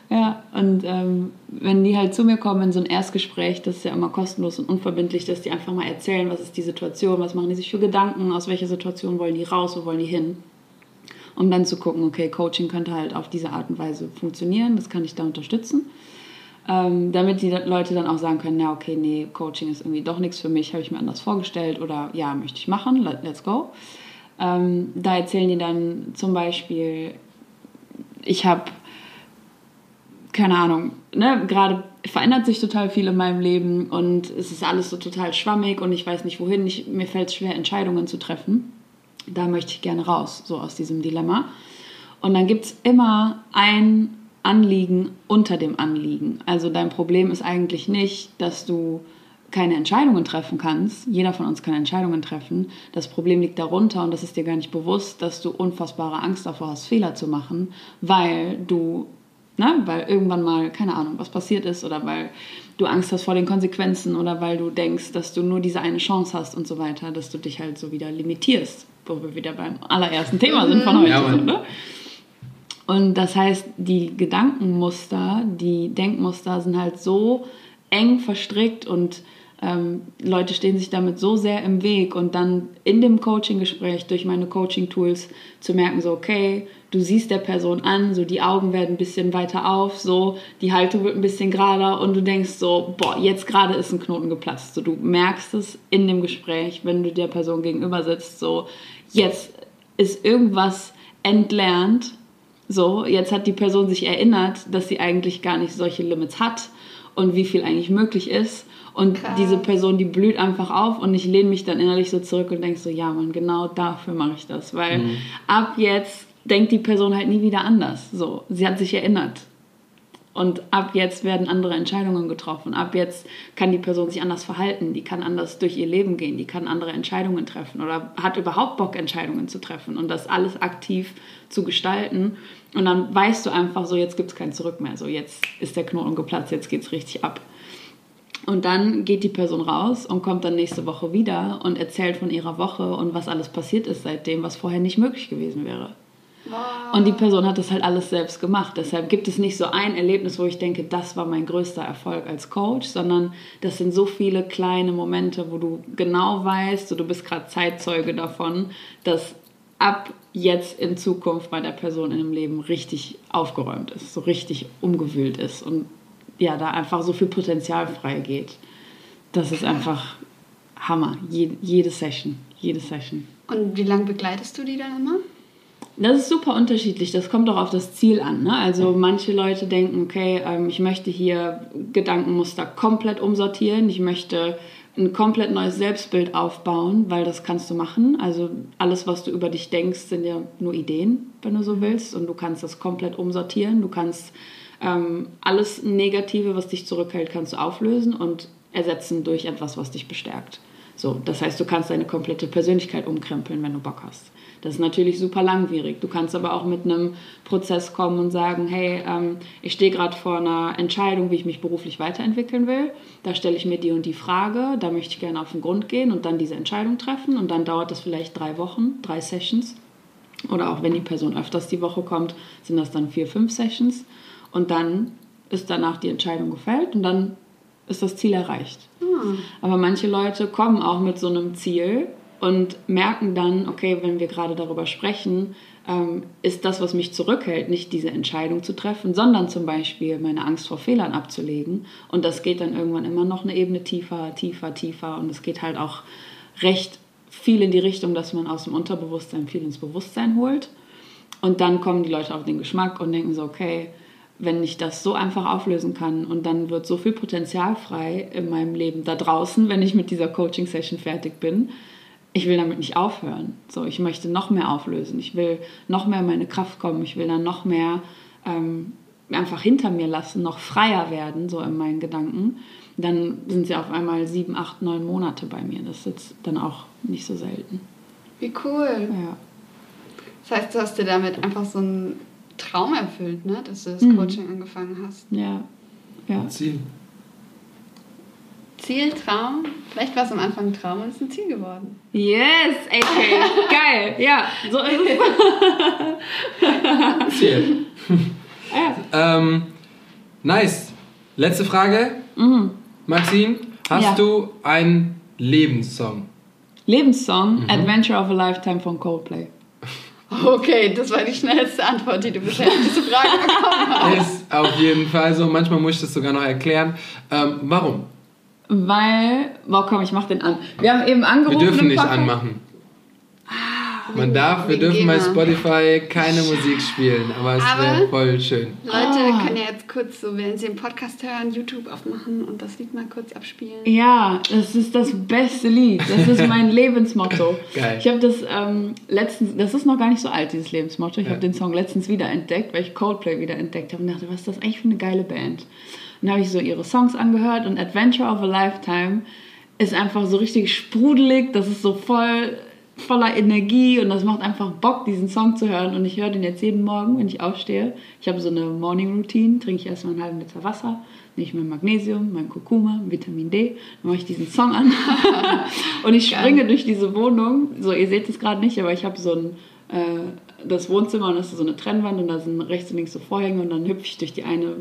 Ja, und ähm, wenn die halt zu mir kommen in so ein Erstgespräch, das ist ja immer kostenlos und unverbindlich, dass die einfach mal erzählen, was ist die Situation, was machen die sich für Gedanken, aus welcher Situation wollen die raus, wo wollen die hin. Um dann zu gucken, okay, Coaching könnte halt auf diese Art und Weise funktionieren, das kann ich da unterstützen. Ähm, damit die Leute dann auch sagen können, na okay, nee, Coaching ist irgendwie doch nichts für mich, habe ich mir anders vorgestellt oder ja, möchte ich machen, let- let's go. Ähm, da erzählen die dann zum Beispiel, ich habe keine Ahnung, ne, gerade verändert sich total viel in meinem Leben und es ist alles so total schwammig und ich weiß nicht wohin. Ich, mir fällt es schwer, Entscheidungen zu treffen. Da möchte ich gerne raus, so aus diesem Dilemma. Und dann gibt es immer ein Anliegen unter dem Anliegen. Also dein Problem ist eigentlich nicht, dass du keine Entscheidungen treffen kannst. Jeder von uns kann Entscheidungen treffen. Das Problem liegt darunter und das ist dir gar nicht bewusst, dass du unfassbare Angst davor hast, Fehler zu machen, weil du, ne, weil irgendwann mal, keine Ahnung, was passiert ist oder weil du Angst hast vor den Konsequenzen oder weil du denkst, dass du nur diese eine Chance hast und so weiter, dass du dich halt so wieder limitierst, wo wir wieder beim allerersten Thema sind von heute. Ja, so, ne? Und das heißt, die Gedankenmuster, die Denkmuster sind halt so eng verstrickt und ähm, Leute stehen sich damit so sehr im Weg und dann in dem Coaching-Gespräch durch meine Coaching-Tools zu merken, so okay, du siehst der Person an, so die Augen werden ein bisschen weiter auf, so die Haltung wird ein bisschen gerader und du denkst so, boah, jetzt gerade ist ein Knoten geplatzt. So, du merkst es in dem Gespräch, wenn du der Person gegenüber sitzt, so jetzt ist irgendwas entlernt so, jetzt hat die Person sich erinnert, dass sie eigentlich gar nicht solche Limits hat und wie viel eigentlich möglich ist. Und Krass. diese Person, die blüht einfach auf und ich lehne mich dann innerlich so zurück und denke so, ja man, genau dafür mache ich das. Weil ab jetzt denkt die Person halt nie wieder anders. So, sie hat sich erinnert. Und ab jetzt werden andere Entscheidungen getroffen. Ab jetzt kann die Person sich anders verhalten. Die kann anders durch ihr Leben gehen. Die kann andere Entscheidungen treffen oder hat überhaupt Bock, Entscheidungen zu treffen und das alles aktiv zu gestalten. Und dann weißt du einfach so, jetzt gibt es kein Zurück mehr. So, jetzt ist der Knoten geplatzt, jetzt geht es richtig ab. Und dann geht die Person raus und kommt dann nächste Woche wieder und erzählt von ihrer Woche und was alles passiert ist seitdem, was vorher nicht möglich gewesen wäre. Und die Person hat das halt alles selbst gemacht. Deshalb gibt es nicht so ein Erlebnis, wo ich denke, das war mein größter Erfolg als Coach, sondern das sind so viele kleine Momente, wo du genau weißt, so du bist gerade Zeitzeuge davon, dass ab jetzt in Zukunft bei der Person in dem Leben richtig aufgeräumt ist, so richtig umgewühlt ist und ja, da einfach so viel Potenzial freigeht. Das ist einfach Hammer. Je, jede Session, jede Session. Und wie lange begleitest du die dann immer? Das ist super unterschiedlich. Das kommt auch auf das Ziel an. Ne? Also manche Leute denken, okay, ähm, ich möchte hier Gedankenmuster komplett umsortieren. Ich möchte ein komplett neues Selbstbild aufbauen, weil das kannst du machen. Also alles, was du über dich denkst, sind ja nur Ideen, wenn du so willst. Und du kannst das komplett umsortieren. Du kannst ähm, alles Negative, was dich zurückhält, kannst du auflösen und ersetzen durch etwas, was dich bestärkt. So, das heißt, du kannst deine komplette Persönlichkeit umkrempeln, wenn du Bock hast. Das ist natürlich super langwierig. Du kannst aber auch mit einem Prozess kommen und sagen, hey, ähm, ich stehe gerade vor einer Entscheidung, wie ich mich beruflich weiterentwickeln will. Da stelle ich mir die und die Frage, da möchte ich gerne auf den Grund gehen und dann diese Entscheidung treffen. Und dann dauert das vielleicht drei Wochen, drei Sessions. Oder auch wenn die Person öfters die Woche kommt, sind das dann vier, fünf Sessions. Und dann ist danach die Entscheidung gefällt und dann ist das Ziel erreicht. Aber manche Leute kommen auch mit so einem Ziel und merken dann, okay, wenn wir gerade darüber sprechen, ähm, ist das, was mich zurückhält, nicht diese Entscheidung zu treffen, sondern zum Beispiel meine Angst vor Fehlern abzulegen. Und das geht dann irgendwann immer noch eine Ebene tiefer, tiefer, tiefer. Und es geht halt auch recht viel in die Richtung, dass man aus dem Unterbewusstsein viel ins Bewusstsein holt. Und dann kommen die Leute auf den Geschmack und denken so, okay, wenn ich das so einfach auflösen kann und dann wird so viel Potenzial frei in meinem Leben da draußen, wenn ich mit dieser Coaching-Session fertig bin. Ich will damit nicht aufhören. So, ich möchte noch mehr auflösen. Ich will noch mehr in meine Kraft kommen. Ich will dann noch mehr ähm, einfach hinter mir lassen, noch freier werden, so in meinen Gedanken. Dann sind sie auf einmal sieben, acht, neun Monate bei mir. Das ist jetzt dann auch nicht so selten. Wie cool. Ja. Das heißt, du hast dir damit einfach so einen Traum erfüllt, ne? dass du das Mhm. Coaching angefangen hast. Ja. Ja. Ziel. Ziel, Traum. Vielleicht war es am Anfang ein Traum und ist ein Ziel geworden. Yes, okay, [laughs] geil. Ja, so ist es. [laughs] Ziel. [laughs] Ja. Ähm, nice. Letzte Frage. Maxine, hast Mhm. Ja. du einen Lebenssong? Lebenssong Adventure of a Lifetime von Coldplay. Okay, das war die schnellste Antwort, die du bisher auf diese Frage bekommen hast. Ist auf jeden Fall so. Manchmal muss ich das sogar noch erklären. Ähm, warum? Weil, boah, komm, ich mach den an. Wir haben eben Wir angerufen. dürfen im nicht anmachen. Man darf, wir dürfen bei. Spotify keine Musik spielen, aber es wäre voll schön. Leute Ah. können ja jetzt kurz so, während sie den Podcast hören, YouTube aufmachen und das Lied mal kurz abspielen. Ja, das ist das beste Lied. Das ist mein [laughs] Lebensmotto. Geil. Ich habe das ähm, letztens, das ist noch gar nicht so alt, dieses Lebensmotto. Ich Ja. habe den Song letztens wieder entdeckt, weil ich Coldplay wieder entdeckt habe und dachte, was ist das eigentlich für eine geile Band? Und dann habe ich so ihre Songs angehört und Adventure of a Lifetime ist einfach so richtig sprudelig. Das ist so voll voller Energie und das macht einfach Bock, diesen Song zu hören. Und ich höre den jetzt jeden Morgen, wenn ich aufstehe. Ich habe so eine Morning Routine, trinke ich erstmal einen halben Liter Wasser, nehme ich mein Magnesium, mein Kurkuma, Vitamin D, dann mache ich diesen Song an [laughs] und ich springe durch diese Wohnung. So, ihr seht es gerade nicht, aber ich habe so ein äh, das Wohnzimmer und das ist so eine Trennwand und da sind rechts und links so Vorhänge und dann hüpfe ich durch die eine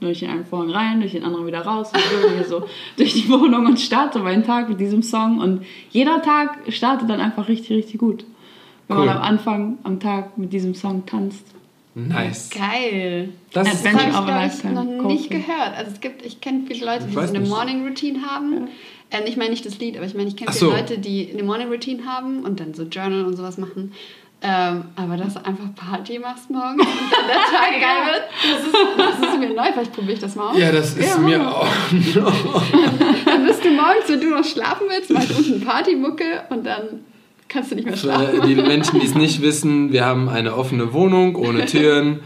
durch den einen Vorhang rein, durch den anderen wieder raus und so, hier so [laughs] durch die Wohnung und starte meinen Tag mit diesem Song und jeder Tag startet dann einfach richtig richtig gut. Wenn Cool. man am Anfang am Tag mit diesem Song tanzt. Nice. Geil. Das habe of ich, noch nicht Coldplay. gehört. Also es gibt, ich kenne viele Leute, die so eine. Morning Routine haben. Äh, ich meine nicht das Lied, aber ich meine, ich kenne viele so. Leute, die eine Morning Routine haben und dann so Journal und sowas machen. Ähm, aber dass du einfach Party machst morgens und dann der Tag [laughs] geil wird, das ist, das ist mir neu. Vielleicht probiere ich das mal aus. ja, das ist Ja, mir Hammer. auch. Dann bist du morgens, wenn du noch schlafen willst, machst unten Partymucke und dann kannst du nicht mehr Für schlafen. die Menschen, die es nicht wissen, wir haben eine offene Wohnung ohne Türen.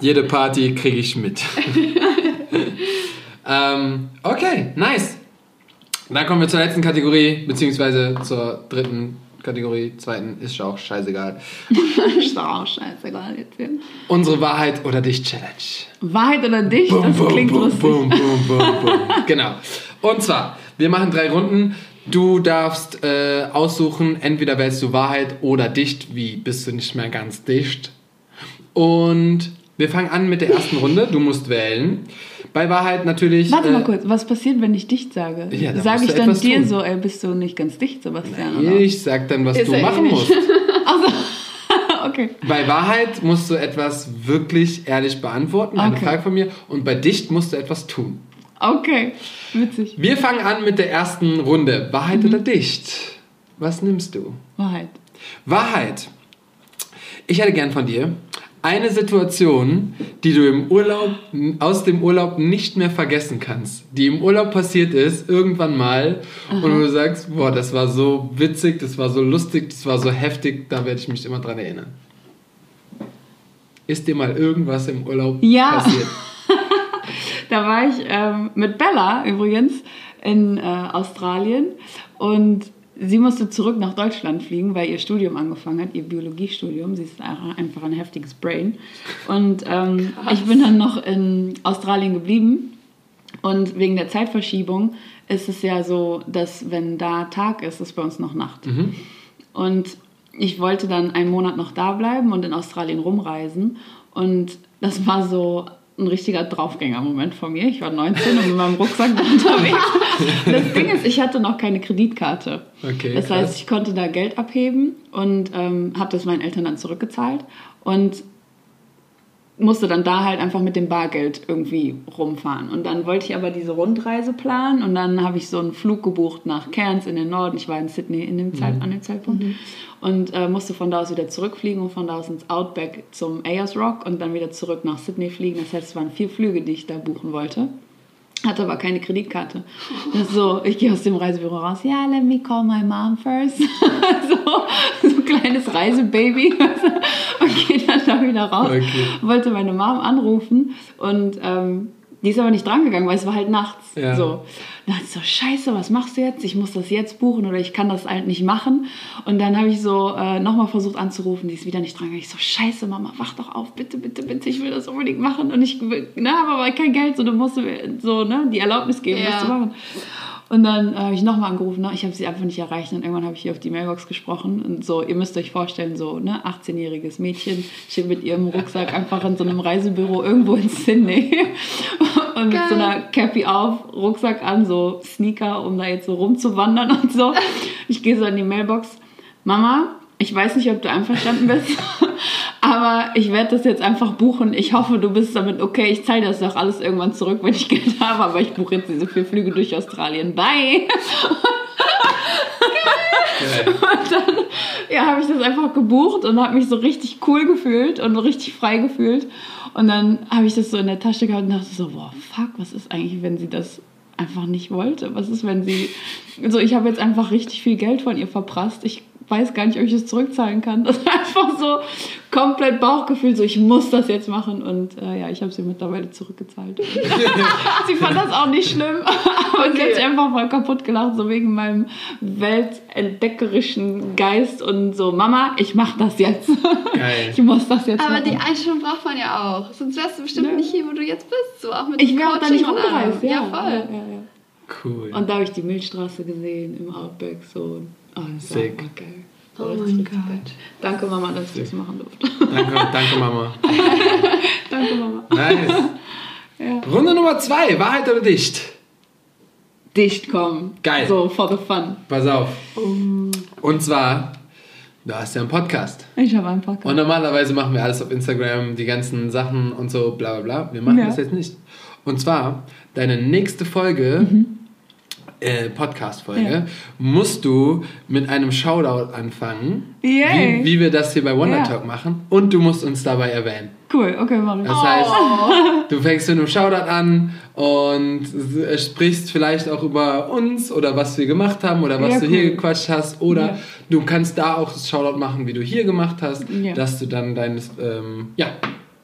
Jede Party kriege ich mit. [laughs] ähm, okay, nice. Dann kommen wir zur letzten Kategorie, beziehungsweise zur dritten Kategorie, zweiten, ist auch scheißegal. [laughs] ist auch scheißegal jetzt. Unsere Wahrheit oder dich Challenge. Wahrheit oder dich? Boom, das boom, klingt boom, lustig. boom, boom, boom, boom. [laughs] Genau. Und zwar, wir machen drei Runden. Du darfst äh, aussuchen, entweder wählst du Wahrheit oder dicht, wie bist du nicht mehr ganz dicht. Und wir fangen an mit der ersten Runde. Du musst wählen. Bei Wahrheit natürlich. Warte äh, mal kurz, was passiert, wenn ich dicht sage? Ja, da sage ich dann dir tun. so, ey, bist du nicht ganz dicht, Sebastian? oder? Ich sag dann, was Ist du eh machen nicht. musst. [laughs] [laughs] okay. Bei Wahrheit musst du etwas wirklich ehrlich beantworten, eine Okay. Frage von mir. Und bei dicht musst du etwas tun. Okay, witzig. Wir fangen an mit der ersten Runde. Wahrheit oder dicht? Was nimmst du? Wahrheit. Wahrheit. Ich hätte gern von dir eine Situation, die du im Urlaub, aus dem Urlaub nicht mehr vergessen kannst. Die im Urlaub passiert ist, irgendwann mal. Und du sagst, boah, das war so witzig, das war so lustig, das war so heftig, da werde ich mich immer dran erinnern. Ist dir mal irgendwas im Urlaub Ja. passiert? [laughs] Da war ich ähm, mit Bella übrigens in äh, Australien und sie musste zurück nach Deutschland fliegen, weil ihr Studium angefangen hat, ihr Biologiestudium. Sie ist einfach ein heftiges Brain. Und ähm, ich bin dann noch in Australien geblieben und wegen der Zeitverschiebung ist es ja so, dass wenn da Tag ist, ist bei uns noch Nacht. Mhm. Und ich wollte dann einen Monat noch da bleiben und in Australien rumreisen. Und das war so ein richtiger Draufgänger-Moment von mir. Ich war 19 und mit meinem Rucksack [laughs] unterwegs. Das Ding ist, ich hatte noch keine Kreditkarte. Okay, das krass. heißt, ich konnte da Geld abheben und ähm, habe das meinen Eltern dann zurückgezahlt. Und musste dann da halt einfach mit dem Bargeld irgendwie rumfahren. Und dann wollte ich aber diese Rundreise planen und dann habe ich so einen Flug gebucht nach Cairns in den Norden. Ich war in Sydney in dem Zeit, an dem Zeitpunkt und äh, musste von da aus wieder zurückfliegen und von da aus ins Outback zum Ayers Rock und dann wieder zurück nach Sydney fliegen. Das heißt, es waren vier Flüge, die ich da buchen wollte. Hatte aber keine Kreditkarte. So, ich gehe aus dem Reisebüro raus. Ja, let me call my mom first. [laughs] so, so ein kleines Reisebaby. und gehe dann da wieder raus. Okay. Wollte meine Mom anrufen und ähm, die ist aber nicht drangegangen, weil es war halt nachts. Ja. So. Dann dachte ich so, scheiße, was machst du jetzt? Ich muss das jetzt buchen oder ich kann das halt nicht machen. Und dann habe ich so äh, nochmal versucht anzurufen, die ist wieder nicht drangegangen. Ich so, scheiße, Mama, wach doch auf, bitte, bitte, bitte, ich will das unbedingt machen. Und ich will- ne, habe aber kein Geld, so du musst mir so ne, die Erlaubnis geben, Ja. das zu machen. Und dann äh, habe ich nochmal angerufen, ne? ich habe sie einfach nicht erreicht und irgendwann habe ich hier auf die Mailbox gesprochen und so, ihr müsst euch vorstellen, so ne, 18-jähriges Mädchen steht mit ihrem Rucksack einfach in so einem Reisebüro irgendwo in Sydney [laughs] und mit so Geil. einer Cappy auf, Rucksack an, so Sneaker, um da jetzt so rumzuwandern und so. Ich gehe so in die Mailbox, Mama, ich weiß nicht, ob du einverstanden bist, [laughs] aber ich werde das jetzt einfach buchen. Ich hoffe, du bist damit okay. Ich zahle das doch alles irgendwann zurück, wenn ich Geld habe, aber ich buche jetzt diese vier Flüge durch Australien. Bye! [laughs] Und dann ja, habe ich das einfach gebucht und habe mich so richtig cool gefühlt und richtig frei gefühlt. Und dann habe ich das so in der Tasche gehabt und dachte so, boah, fuck, was ist eigentlich, wenn sie das einfach nicht wollte? Was ist, wenn sie... So, ich habe jetzt einfach richtig viel Geld von ihr verprasst. Ich weiß gar nicht, ob ich es zurückzahlen kann. [laughs] Das war einfach so komplett Bauchgefühl, so ich muss das jetzt machen. Und äh, ja, ich habe sie mittlerweile zurückgezahlt. [laughs] [laughs] sie fand das auch nicht schlimm, aber sie hat Okay. sich einfach voll kaputt gelacht, so wegen meinem weltentdeckerischen Geist und so, Mama, ich mach das jetzt. Geil. Ich muss das jetzt Aber die machen. Einstellung braucht man ja auch. Sonst wärst du bestimmt Ja. nicht hier, wo du jetzt bist. So auch mit ich wäre auch da nicht und rumgereist. Ja, Ja, voll. Ja, ja, ja. Cool. Und da habe ich die Milchstraße gesehen im Outback. So. Oh, das Sick. geil. Oh mein Gott. geil. Danke, Mama, dass ich das machen durfte. Danke, danke Mama. [laughs] Danke, Mama. Nice. Ja. Runde Nummer zwei, Wahrheit oder dicht? Dicht kommen. Geil. So, for the fun. Pass auf. Und zwar, du hast ja einen Podcast. Ich habe einen Podcast. Und normalerweise machen wir alles auf Instagram, die ganzen Sachen und so, bla bla bla. Wir machen Ja. das jetzt nicht. Und zwar, deine nächste Folge, äh, Podcast-Folge. Ja. musst du mit einem Shoutout anfangen, wie, wie wir das hier bei Wonder Ja. Talk machen. Und du musst uns dabei erwähnen. Cool, okay, mach ich. Das heißt, du fängst mit einem Shoutout an und sprichst vielleicht auch über uns oder was wir gemacht haben oder was Ja, du hier cool. gequatscht hast. Oder du kannst da auch das Shoutout machen, wie du hier gemacht hast, dass du dann deines, ähm, ja,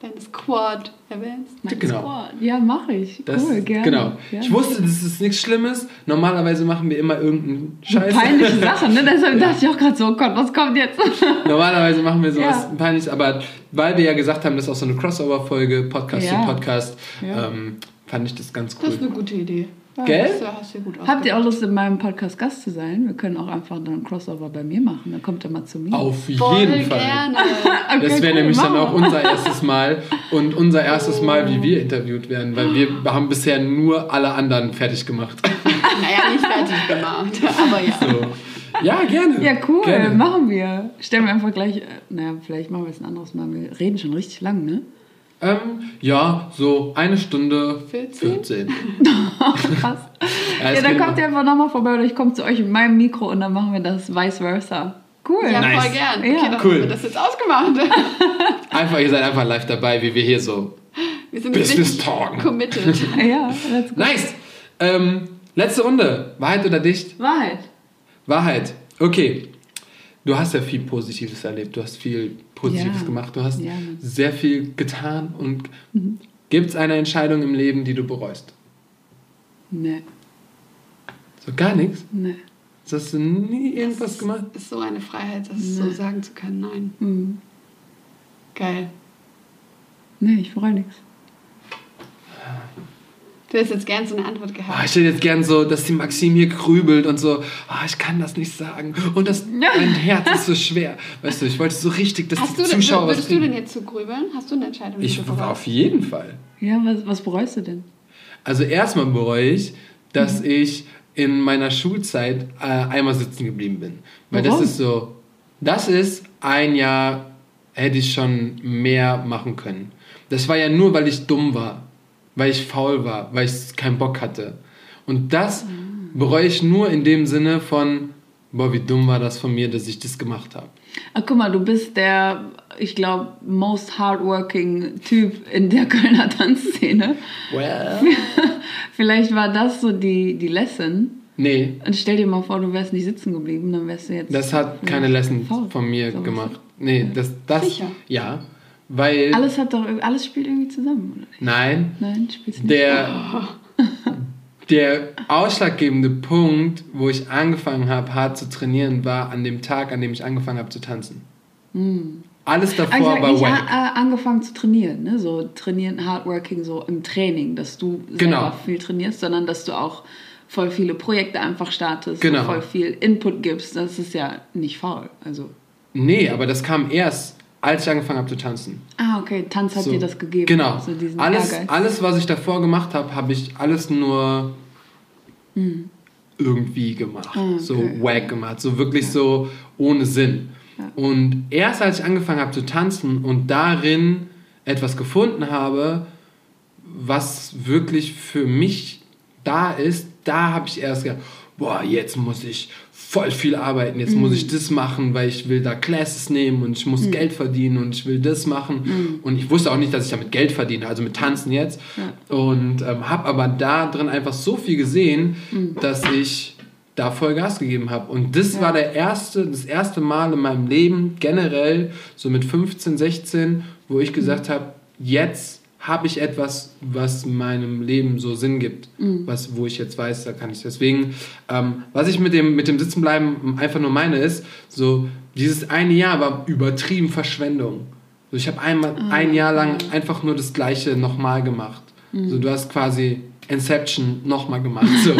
Dein Squad erwähnst. Mein genau. Squad. Ja, mache ich. das, cool, gerne. genau. Ja. Ich wusste, das ist nichts Schlimmes. Normalerweise machen wir immer irgendeinen Scheiß. Peinliche Sachen, ne? [laughs] Deshalb dachte ich auch gerade so, oh Gott, was kommt jetzt? [laughs] Normalerweise machen wir sowas Ja. peinliches, aber weil wir ja gesagt haben, das ist auch so eine Crossover-Folge, Podcast Ja. zu Podcast, Ja. ähm, fand ich das ganz cool. Das ist eine gute Idee. Gell? Das hast du gut Habt ihr auch Lust, in meinem Podcast Gast zu sein? Wir können auch einfach dann ein Crossover bei mir machen. Dann kommt er mal zu mir. Auf Voll jeden Fall. gerne. [laughs] Das wäre cool, nämlich dann auch unser erstes Mal und unser erstes Mal, wie wir interviewt werden, weil wir haben bisher nur alle anderen fertig gemacht. [laughs] naja, nicht fertig gemacht. Aber ja. So. Ja, gerne. Ja, cool, Gerne. machen wir. Stellen wir einfach gleich, äh, naja, vielleicht machen wir es ein anderes Mal. Wir reden schon richtig lang, ne? Ähm, ja, so eine Stunde 14? 14. [laughs] Krass. [laughs] Ja, Ja, dann kommt ihr einfach nochmal vorbei oder ich komme zu euch mit meinem Mikro und dann machen wir das vice versa. Cool. Ja, Nice. voll gern. Okay, Ja. dann Cool. haben wir das jetzt ausgemacht. [laughs] Einfach, ihr seid einfach live dabei, wie wir hier so. Wir sind Business talken. committed. Ja, let's go. Nice! Ähm, letzte Runde. Wahrheit oder dicht? Wahrheit. Wahrheit. Okay. Du hast ja viel Positives erlebt. Du hast viel Positives Ja. gemacht. Du hast Ja, sehr viel getan. Und gibt es eine Entscheidung im Leben, die du bereust? Ne. So gar nichts? Nee. Hast du nie irgendwas Das gemacht? Ist so eine Freiheit, das so sagen zu können. Nein. Hm. Geil. Nee, ich bereue nichts. Du hättest jetzt gern so eine Antwort gehabt. ich hätte jetzt gern so, dass die Maxim hier grübelt und so, ah, ich kann das nicht sagen. Und das, mein Herz ist so schwer. Weißt du, ich wollte so richtig, dass Hast die du Zuschauer was würdest du denn jetzt so grübeln? Hast du eine Entscheidung? Ich bereust? auf jeden Fall. Ja, was, was bereust du denn? Also erstmal bereue ich, dass Mhm. ich in meiner Schulzeit äh, einmal sitzen geblieben bin. Weil das Warum? ist so, das ist ein Jahr, hätte ich schon mehr machen können. Das war ja nur, weil ich dumm war, weil ich faul war, weil ich keinen Bock hatte. Und das Mhm. bereue ich nur in dem Sinne von, boah, wie dumm war das von mir, dass ich das gemacht habe. Ach, guck mal, du bist der, ich glaube, most hardworking Typ in der [laughs] Kölner Tanzszene. Well. [laughs] Vielleicht war das so die, die Lesson. Nee, Und stell dir mal vor, du wärst nicht sitzen geblieben, dann wärst du jetzt. das hat keine Lesson faul. von mir So gemacht. Nee, das, das, Sicher? ja, weil, Alles hat doch, alles spielt irgendwie zusammen, oder? nicht? nein, Nein, spielst nicht. Der, der ausschlaggebende Punkt, wo ich angefangen habe, hart zu trainieren, war an dem Tag, an dem ich angefangen habe zu tanzen. Alles Ah, ich davor hab war wack. a- a- angefangen zu trainieren, ne? so trainieren, hardworking, so im Training, dass du Genau. selber viel trainierst, sondern dass du auch voll viele Projekte einfach startest, Genau. und voll viel Input gibst. Das ist ja nicht faul. Also, Nee, aber das kam erst, als ich angefangen habe zu tanzen. ah, okay, Tanz hat So. dir das gegeben. Genau. So alles, Ehrgeiz. alles, was ich davor gemacht habe, habe ich alles nur irgendwie gemacht. Ah, okay. So wack gemacht. So wirklich so ohne Sinn. Und erst als ich angefangen habe zu tanzen und darin etwas gefunden habe, was wirklich für mich da ist, da habe ich erst gedacht, boah, jetzt muss ich voll viel arbeiten, jetzt muss ich das machen, weil ich will da Classes nehmen und ich muss Geld verdienen und ich will das machen. Und ich wusste auch nicht, dass ich damit Geld verdiene, also mit Tanzen jetzt. Und ähm, habe aber da drin einfach so viel gesehen, dass ich da voll Gas gegeben habe. Und das war der erste, das erste Mal in meinem Leben generell, so mit 15, 16, wo ich gesagt habe, jetzt habe ich etwas, was meinem Leben so Sinn gibt, was, wo ich jetzt weiß, da kann ich deswegen, ähm, was ich mit dem, mit dem Sitzenbleiben einfach nur meine ist, so dieses eine Jahr war übertrieben Verschwendung. So, ich habe einmal ein Jahr lang einfach nur das Gleiche nochmal gemacht. So, du hast quasi Inception nochmal gemacht. So.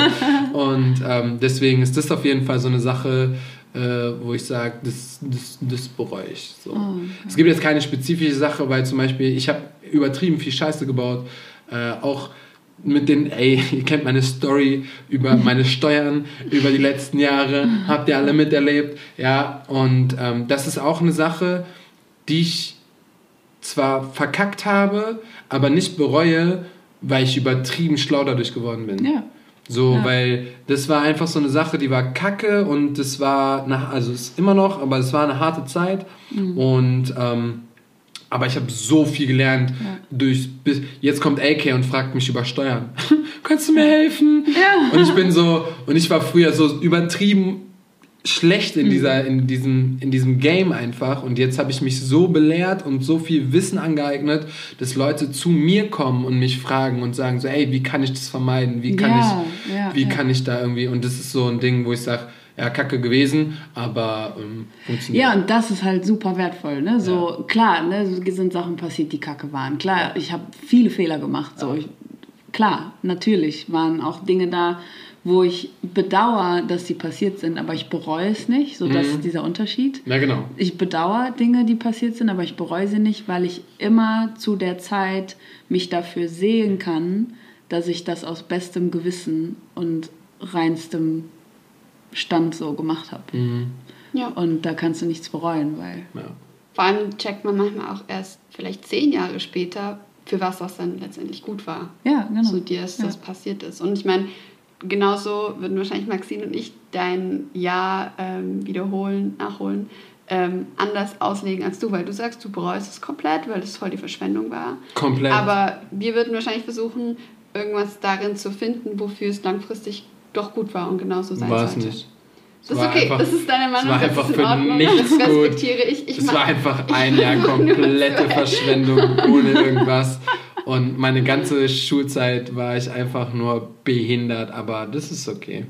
[laughs] Und ähm, deswegen ist das auf jeden Fall so eine Sache, äh, wo ich sage, das, das, das bereue ich. So. Es gibt jetzt keine spezifische Sache, weil zum Beispiel ich habe übertrieben viel Scheiße gebaut. Äh, auch mit den, ey, [laughs] ihr kennt meine Story über [laughs] meine Steuern über die letzten Jahre, habt ihr alle miterlebt, ja, und ähm, das ist auch eine Sache, die ich zwar verkackt habe, aber nicht bereue, weil ich übertrieben schlau dadurch geworden bin. Ja. So, Ja. weil das war einfach so eine Sache, die war kacke und das war, nach, also ist immer noch, aber es war eine harte Zeit Mhm. und ähm, aber ich habe so viel gelernt durch bis jetzt kommt AK und fragt mich über Steuern. [laughs] Kannst du mir helfen? Ja. Und ich bin so und ich war früher so übertrieben schlecht Mhm. in dieser in diesem in diesem Game einfach und jetzt habe ich mich so belehrt und so viel Wissen angeeignet, dass Leute zu mir kommen und mich fragen und sagen so, ey, wie kann ich das vermeiden? Wie kann Ja, ich ja, wie ja. kann ich da irgendwie und das ist so ein Ding, wo ich sage, ja, kacke gewesen, aber ähm, funktioniert. Ja, und das ist halt super wertvoll. Ne? So, klar, ne, so sind Sachen passiert, die kacke waren. Klar, ich habe viele Fehler gemacht. So. Ich, klar, natürlich waren auch Dinge da, wo ich bedauere, dass sie passiert sind, aber ich bereue es nicht. So, das ist dieser Unterschied. ja, genau. Ich bedauere Dinge, die passiert sind, aber ich bereue sie nicht, weil ich immer zu der Zeit mich dafür sehen kann, dass ich das aus bestem Gewissen und reinstem Stand so gemacht habe. Ja. Und da kannst du nichts bereuen, weil. Ja. Vor allem checkt man manchmal auch erst vielleicht zehn Jahre später, für was das dann letztendlich gut war. Ja, genau. So dir ist ja. das passiert ist. Und ich meine, genauso würden wahrscheinlich Maxine und ich dein Jahr ähm, wiederholen, nachholen, ähm, anders auslegen als du, weil du sagst, du bereust es komplett, weil es voll die Verschwendung war. Komplett. Aber wir würden wahrscheinlich versuchen, irgendwas darin zu finden, wofür es langfristig doch gut war und genauso sein war es sollte. nicht. Das ist war okay, einfach- das ist deine Meinung, Es war das einfach ist in für Ordnung, nichts das gut. respektiere ich. ich es war einfach [laughs] ein Jahr komplette Verschwendung ohne irgendwas. Und meine ganze Schulzeit war ich einfach nur behindert, aber das ist okay.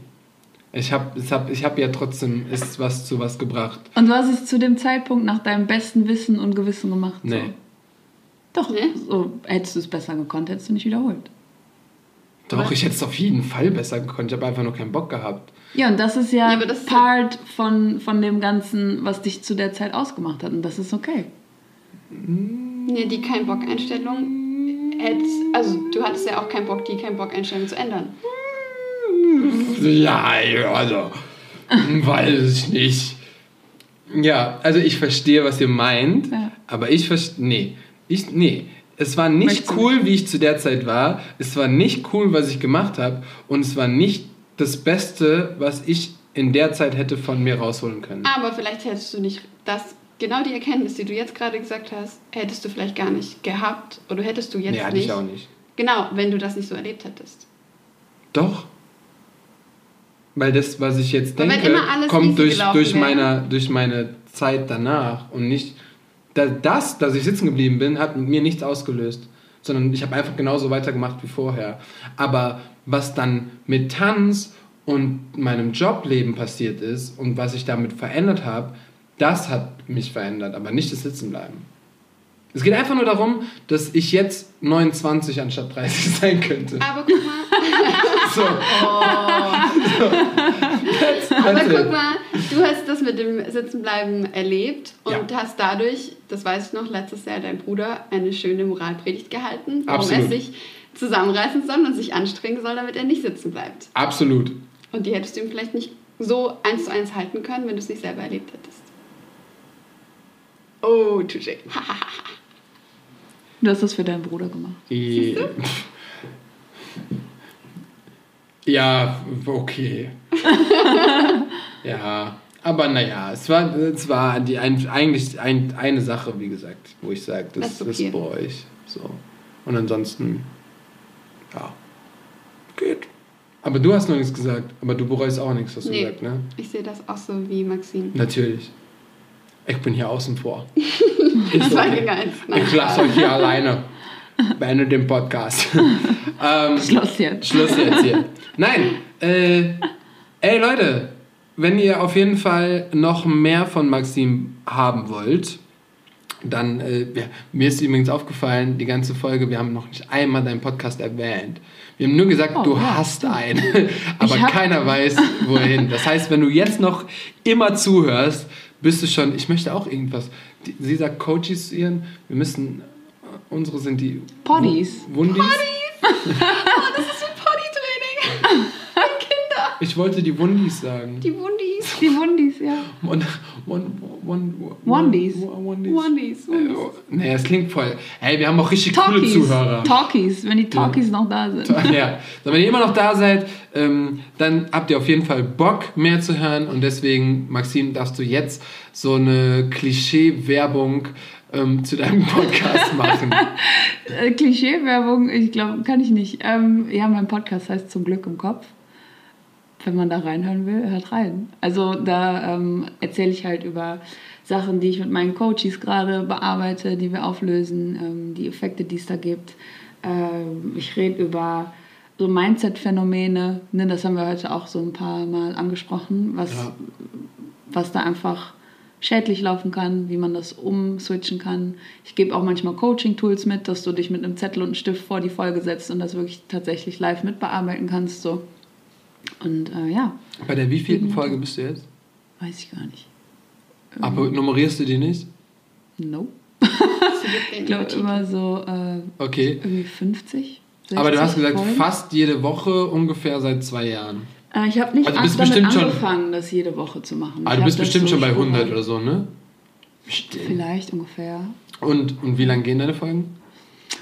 Ich habe ich hab, ich hab ja trotzdem ist was zu was gebracht. Und du hast es zu dem Zeitpunkt nach deinem besten Wissen und Gewissen gemacht. Nee. So. Doch, Nee? so hättest du es besser gekonnt, hättest du nicht wiederholt. Doch, ich hätte es auf jeden Fall besser gekonnt. Ich habe einfach nur keinen Bock gehabt. Ja, und das ist ja, Ja, aber das ist Part von, von dem Ganzen, was dich zu der Zeit ausgemacht hat. Und das ist okay. Nee, die kein Bock-Einstellung hättest, also du hattest ja auch keinen Bock, die kein Bock-Einstellung zu ändern. Ja, also, weiß ich nicht. Ja, also ich verstehe, was ihr meint, Ja. aber ich verstehe, nee, ich, nee. Es war nicht Möchtest cool, wie ich zu der Zeit war. Es war nicht cool, was ich gemacht habe. Und es war nicht das Beste, was ich in der Zeit hätte von mir rausholen können. Aber vielleicht hättest du nicht das, genau die Erkenntnis, die du jetzt gerade gesagt hast, hättest du vielleicht gar nicht gehabt oder hättest du jetzt nee, hatte nicht. ich auch nicht. Genau, wenn du das nicht so erlebt hättest. Doch. Weil das, was ich jetzt denke, kommt durch, durch, wäre. meine, durch meine Zeit danach und nicht. Da- Das, dass ich sitzen geblieben bin, hat mir nichts ausgelöst. Sondern ich habe einfach genauso weitergemacht wie vorher. Aber was dann mit Tanz und meinem Jobleben passiert ist und was ich damit verändert habe, das hat mich verändert, aber nicht das Sitzenbleiben. Es geht einfach nur darum, dass ich jetzt 29 anstatt 30 [laughs] sein könnte. Aber guck mal, [laughs] So. aber That's it. guck mal, du hast das mit dem Sitzenbleiben erlebt und Ja. hast dadurch, das weiß ich noch, letztes Jahr dein Bruder eine schöne Moralpredigt gehalten, warum Absolut. er sich zusammenreißen soll und sich anstrengen soll, damit er nicht sitzen bleibt. Absolut. Und die hättest du ihm vielleicht nicht so eins zu eins halten können, wenn du es nicht selber erlebt hättest. Oh, touché. [laughs] Du hast das für deinen Bruder gemacht. I- Ja, okay. [laughs] ja, aber naja, es war, es war die, ein, eigentlich ein, eine Sache, wie gesagt, wo ich sage, das, Das ist okay. ich. So. Und ansonsten, ja, geht. Aber du hast noch nichts gesagt, aber du bereust auch nichts, hast du Nee. gesagt, ne? Ich sehe das auch so wie Maxine. Natürlich. Ich bin hier außen vor. [laughs] Das war. Ich lasse euch hier alleine. Beende den Podcast. [laughs] ähm, Schluss jetzt. Schluss jetzt hier. Nein, äh, ey Leute, wenn ihr auf jeden Fall noch mehr von Maxim haben wollt, dann, äh, ja, mir ist übrigens aufgefallen, die ganze Folge, wir haben noch nicht einmal deinen Podcast erwähnt. Wir haben nur gesagt, Oh, du ja, hast einen, aber keiner weiß, wohin. Das heißt, wenn du jetzt noch immer zuhörst, bist du schon, ich möchte auch irgendwas. Die, sie sagt Coaches zu ihren, wir müssen, äh, unsere sind die Poddies. Wu- Wundis. [laughs] Das ist ein Potty-Training. [laughs] Kinder. Ich wollte die Wundis sagen. Die Wundis. Die Wundis, ja. Wondies. Wondies. Wundis. Äh, oh, Nee, es klingt voll. Hey, wir haben auch richtig coole Talkies. Zuhörer. Talkies, wenn die Talkies noch da sind. Ja, so, wenn ihr immer noch da seid, ähm, dann habt ihr auf jeden Fall Bock, mehr zu hören. Und deswegen, Maxim, darfst du jetzt so eine Klischee-Werbung ähm, zu deinem Podcast machen. [laughs] Äh, Klischee-Werbung, ich glaube, kann ich nicht. Ähm, ja, mein Podcast heißt Zum Glück im Kopf. Wenn man da reinhören will, hört rein. Also da ähm, erzähle ich halt über Sachen, die ich mit meinen Coaches gerade bearbeite, die wir auflösen, ähm, die Effekte, die es da gibt. Ähm, ich rede über so Mindset-Phänomene, ne, das haben wir heute auch so ein paar Mal angesprochen, was, Ja. was da einfach schädlich laufen kann, wie man das umswitchen kann. Ich gebe auch manchmal Coaching-Tools mit, dass du dich mit einem Zettel und einem Stift vor die Folge setzt und das wirklich tatsächlich live mitbearbeiten kannst. So. Und äh, ja, Bei der wievielten Folge bist du jetzt? weiß ich gar nicht. Aber nummerierst du die nicht? Nope. Ich glaube immer so äh, Okay. irgendwie 50. Aber du hast 60 gesagt, Folgen. fast jede Woche ungefähr seit zwei Jahren. Äh, ich habe nicht Also du bist damit bestimmt schon- angefangen, das jede Woche zu machen. Aber Ich du bist bestimmt so schon bei 100 sporadisch. oder so, ne? Bestimmt. Vielleicht ungefähr. Und, und wie lange gehen deine Folgen?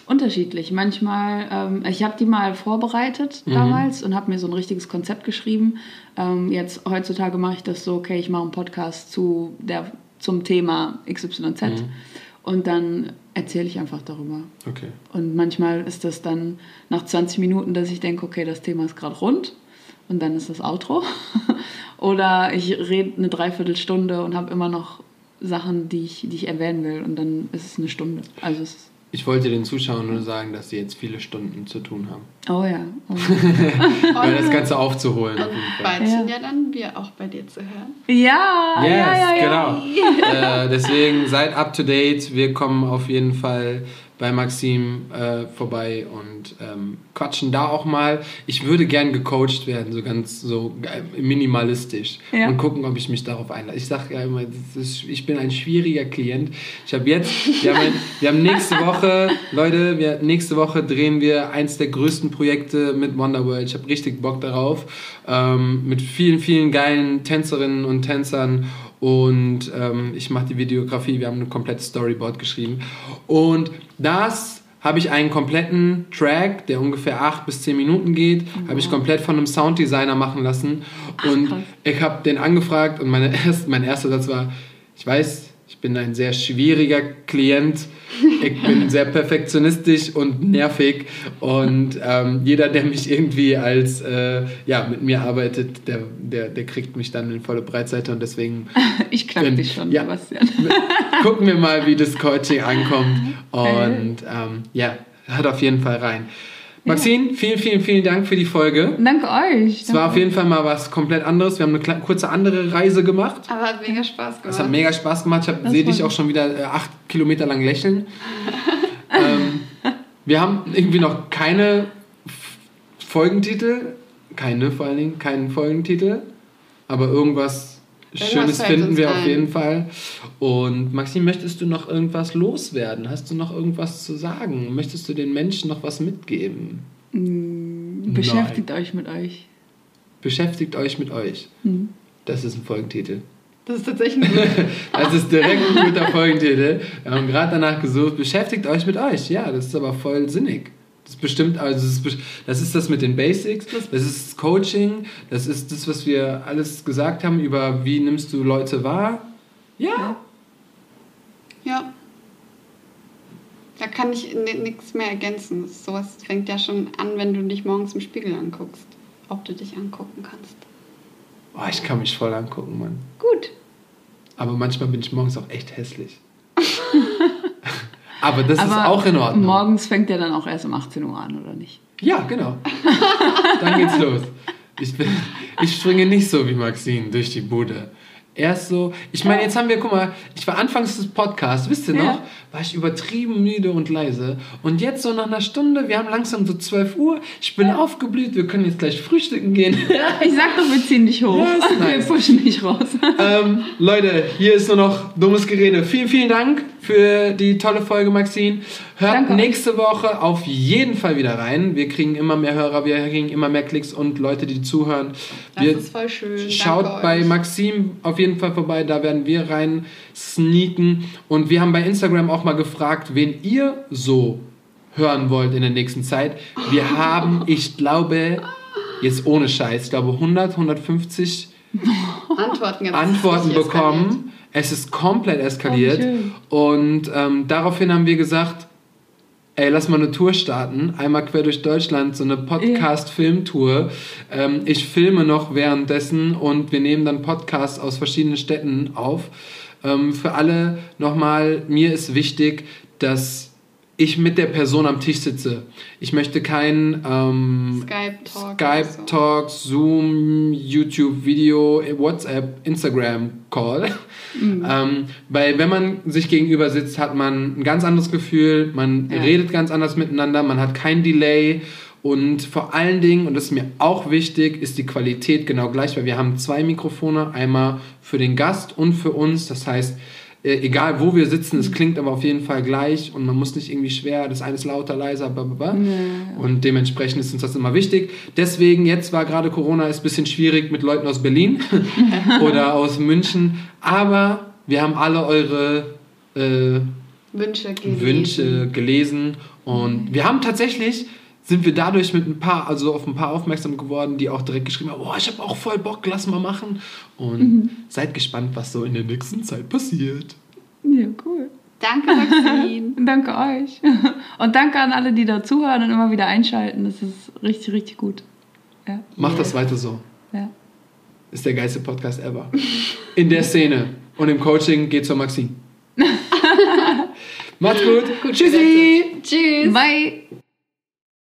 Unterschiedlich. Manchmal, ähm, ich habe die mal vorbereitet Mhm. damals und habe mir so ein richtiges Konzept geschrieben. Ähm, jetzt heutzutage mache ich das so, okay, ich mache einen Podcast zu der, zum Thema XYZ Mhm. und dann erzähle ich einfach darüber. Okay. Und manchmal ist das dann nach 20 Minuten, dass ich denke, okay, das Thema ist gerade rund und dann ist das Outro. [laughs] Oder ich rede eine Dreiviertelstunde und habe immer noch Sachen, die ich, die ich erwähnen will und dann ist es eine Stunde. Also es ist ich wollte den Zuschauern nur sagen, dass sie jetzt viele Stunden zu tun haben. Oh ja. Oh. [laughs] Weil das Ganze aufzuholen. Auf. Bald sind ja dann wir auch bei dir zu hören. ja, Yes, ja, ja, ja. genau. [laughs] äh, deswegen seid up to date. Wir kommen auf jeden Fall bei Maxim äh, vorbei und ähm, quatschen da auch mal. Ich würde gern gecoacht werden, so ganz so äh, minimalistisch Ja. und gucken, ob ich mich darauf einlasse. Ich sage ja immer, ist, ich bin ein schwieriger Klient. Ich habe jetzt, wir haben, wir haben nächste Woche, Leute, wir, nächste Woche drehen wir eins der größten Projekte mit Wonderworld. Ich habe richtig Bock darauf. Ähm, mit vielen, vielen geilen Tänzerinnen und Tänzern und ähm, ich mache die Videografie. Wir haben ein komplettes Storyboard geschrieben. Und das habe ich einen kompletten Track, der ungefähr acht bis zehn Minuten geht, habe ich komplett von einem Sounddesigner machen lassen. und krass. ich habe den angefragt und meine [laughs] erst, mein erster Satz war, ich weiß, bin ein sehr schwieriger Klient. Ich bin [laughs] sehr perfektionistisch und nervig. Und ähm, jeder, der mich irgendwie als, äh, ja, mit mir arbeitet, der, der, der kriegt mich dann in volle Breitseite. Und deswegen [laughs] Ich knack Wenn- dich schon, ja. Sebastian. [laughs] gucken wir mal, wie das Coaching ankommt. Und ähm, ja, hört auf jeden Fall rein. Maxine, vielen, vielen, vielen Dank für die Folge. Danke euch. Es war auf jeden Fall mal was komplett anderes. Wir haben eine kurze andere Reise gemacht. Aber hat mega Spaß Es hat gemacht. mega Spaß gemacht. Ich sehe dich auch schon wieder äh, acht Kilometer lang lächeln. [laughs] ähm, wir haben irgendwie noch keine Folgentitel. Keine vor allen Dingen, keinen Folgentitel. Aber Irgendwas Schönes finden wir auf ein. jeden Fall. Und Maxim, möchtest du noch irgendwas loswerden? Hast du noch irgendwas zu sagen? Möchtest du den Menschen noch was mitgeben? Beschäftigt euch mit euch. Beschäftigt euch mit euch. Mhm. Das ist ein Folgentitel. Das ist tatsächlich ein [laughs] [laughs] Das ist direkt ein guter Folgentitel. Wir haben gerade danach gesucht, beschäftigt euch mit euch. Ja, das ist aber voll sinnig. Das ist bestimmt, also das ist, das mit den Basics, das ist Coaching, das ist das, was wir alles gesagt haben über wie nimmst du Leute wahr. Ja, Ja. Da kann ich nichts mehr ergänzen. Sowas fängt ja schon an, wenn du dich morgens im Spiegel anguckst. Ob du dich angucken kannst. oh, ich kann mich voll angucken, Mann. Gut. Aber manchmal bin ich morgens auch echt hässlich. [laughs] aber das ist Aber auch in Ordnung. Morgens fängt ja dann auch erst um 18 Uhr an, oder nicht? Ja, genau. [laughs] Dann geht's los. Ich, bin, ich springe nicht so wie Maxine durch die Bude. Erst so, ich meine, jetzt haben wir, guck mal, ich war anfangs des Podcasts, wisst ihr noch, Ja. war ich übertrieben müde und leise. Und jetzt so nach einer Stunde, wir haben langsam so 12 Uhr, ich bin aufgeblüht, wir können jetzt gleich frühstücken gehen. [laughs] Ich sag doch, wir ziehen dich hoch. Ja, ist [laughs] nice. Wir pushen dich raus. ähm, Leute, hier ist nur noch dummes Gerede. Vielen, vielen Dank für die tolle Folge, Maxine. Hört Danke nächste Woche auf jeden Fall wieder rein. Wir kriegen immer mehr Hörer, wir kriegen immer mehr Klicks und Leute, die zuhören. Das Wir ist voll schön. Schaut Danke bei euch. Maxim auf jeden Fall vorbei, da werden wir rein sneaken. Und wir haben bei Instagram auch mal gefragt, wen ihr so hören wollt in der nächsten Zeit. Wir haben, ich glaube, jetzt ohne Scheiß, ich glaube 100, 150 [laughs] Antworten, Antworten bekommen. Es ist komplett eskaliert. Oh, und ähm, daraufhin haben wir gesagt, ey, lass mal eine Tour starten. Einmal quer durch Deutschland, so eine Podcast-Filmtour. Ähm, ich filme noch währenddessen und wir nehmen dann Podcasts aus verschiedenen Städten auf. Ähm, für alle nochmal, mir ist wichtig, dass ich mit der Person am Tisch sitze. Ich möchte kein ähm, Skype-Talk. Skype so. Talk, Zoom, YouTube Video, WhatsApp, Instagram Call. [laughs] Ähm, weil wenn man sich gegenüber sitzt, hat man ein ganz anderes Gefühl, man Ja. redet ganz anders miteinander, man hat kein Delay und vor allen Dingen, und das ist mir auch wichtig, ist die Qualität genau gleich, weil wir haben zwei Mikrofone, einmal für den Gast und für uns. Das heißt, äh, egal wo wir sitzen, es klingt aber auf jeden Fall gleich und man muss nicht irgendwie schwer, das eine ist lauter, leiser, bla bla bla. Und dementsprechend ist uns das immer wichtig. Deswegen, jetzt war gerade Corona, ist ein bisschen schwierig mit Leuten aus Berlin [laughs] oder aus München, aber wir haben alle eure äh, Wünsche gelesen. Wünsche gelesen und wir haben tatsächlich sind wir dadurch mit ein paar, also auf ein paar aufmerksam geworden, die auch direkt geschrieben haben, oh, ich habe auch voll Bock, lass mal machen. Und seid gespannt, was so in der nächsten Zeit passiert. Ja, cool. Danke, Maxine. [laughs] Danke euch. [laughs] Und danke an alle, die da zuhören und immer wieder einschalten. Das ist richtig, richtig gut. Ja. Macht das weiter so. ja. Ist der geilste Podcast ever. In der Szene und im Coaching geht zur Maxine. [laughs] Macht's gut. Gut Tschüssi. Tschüss. Bye!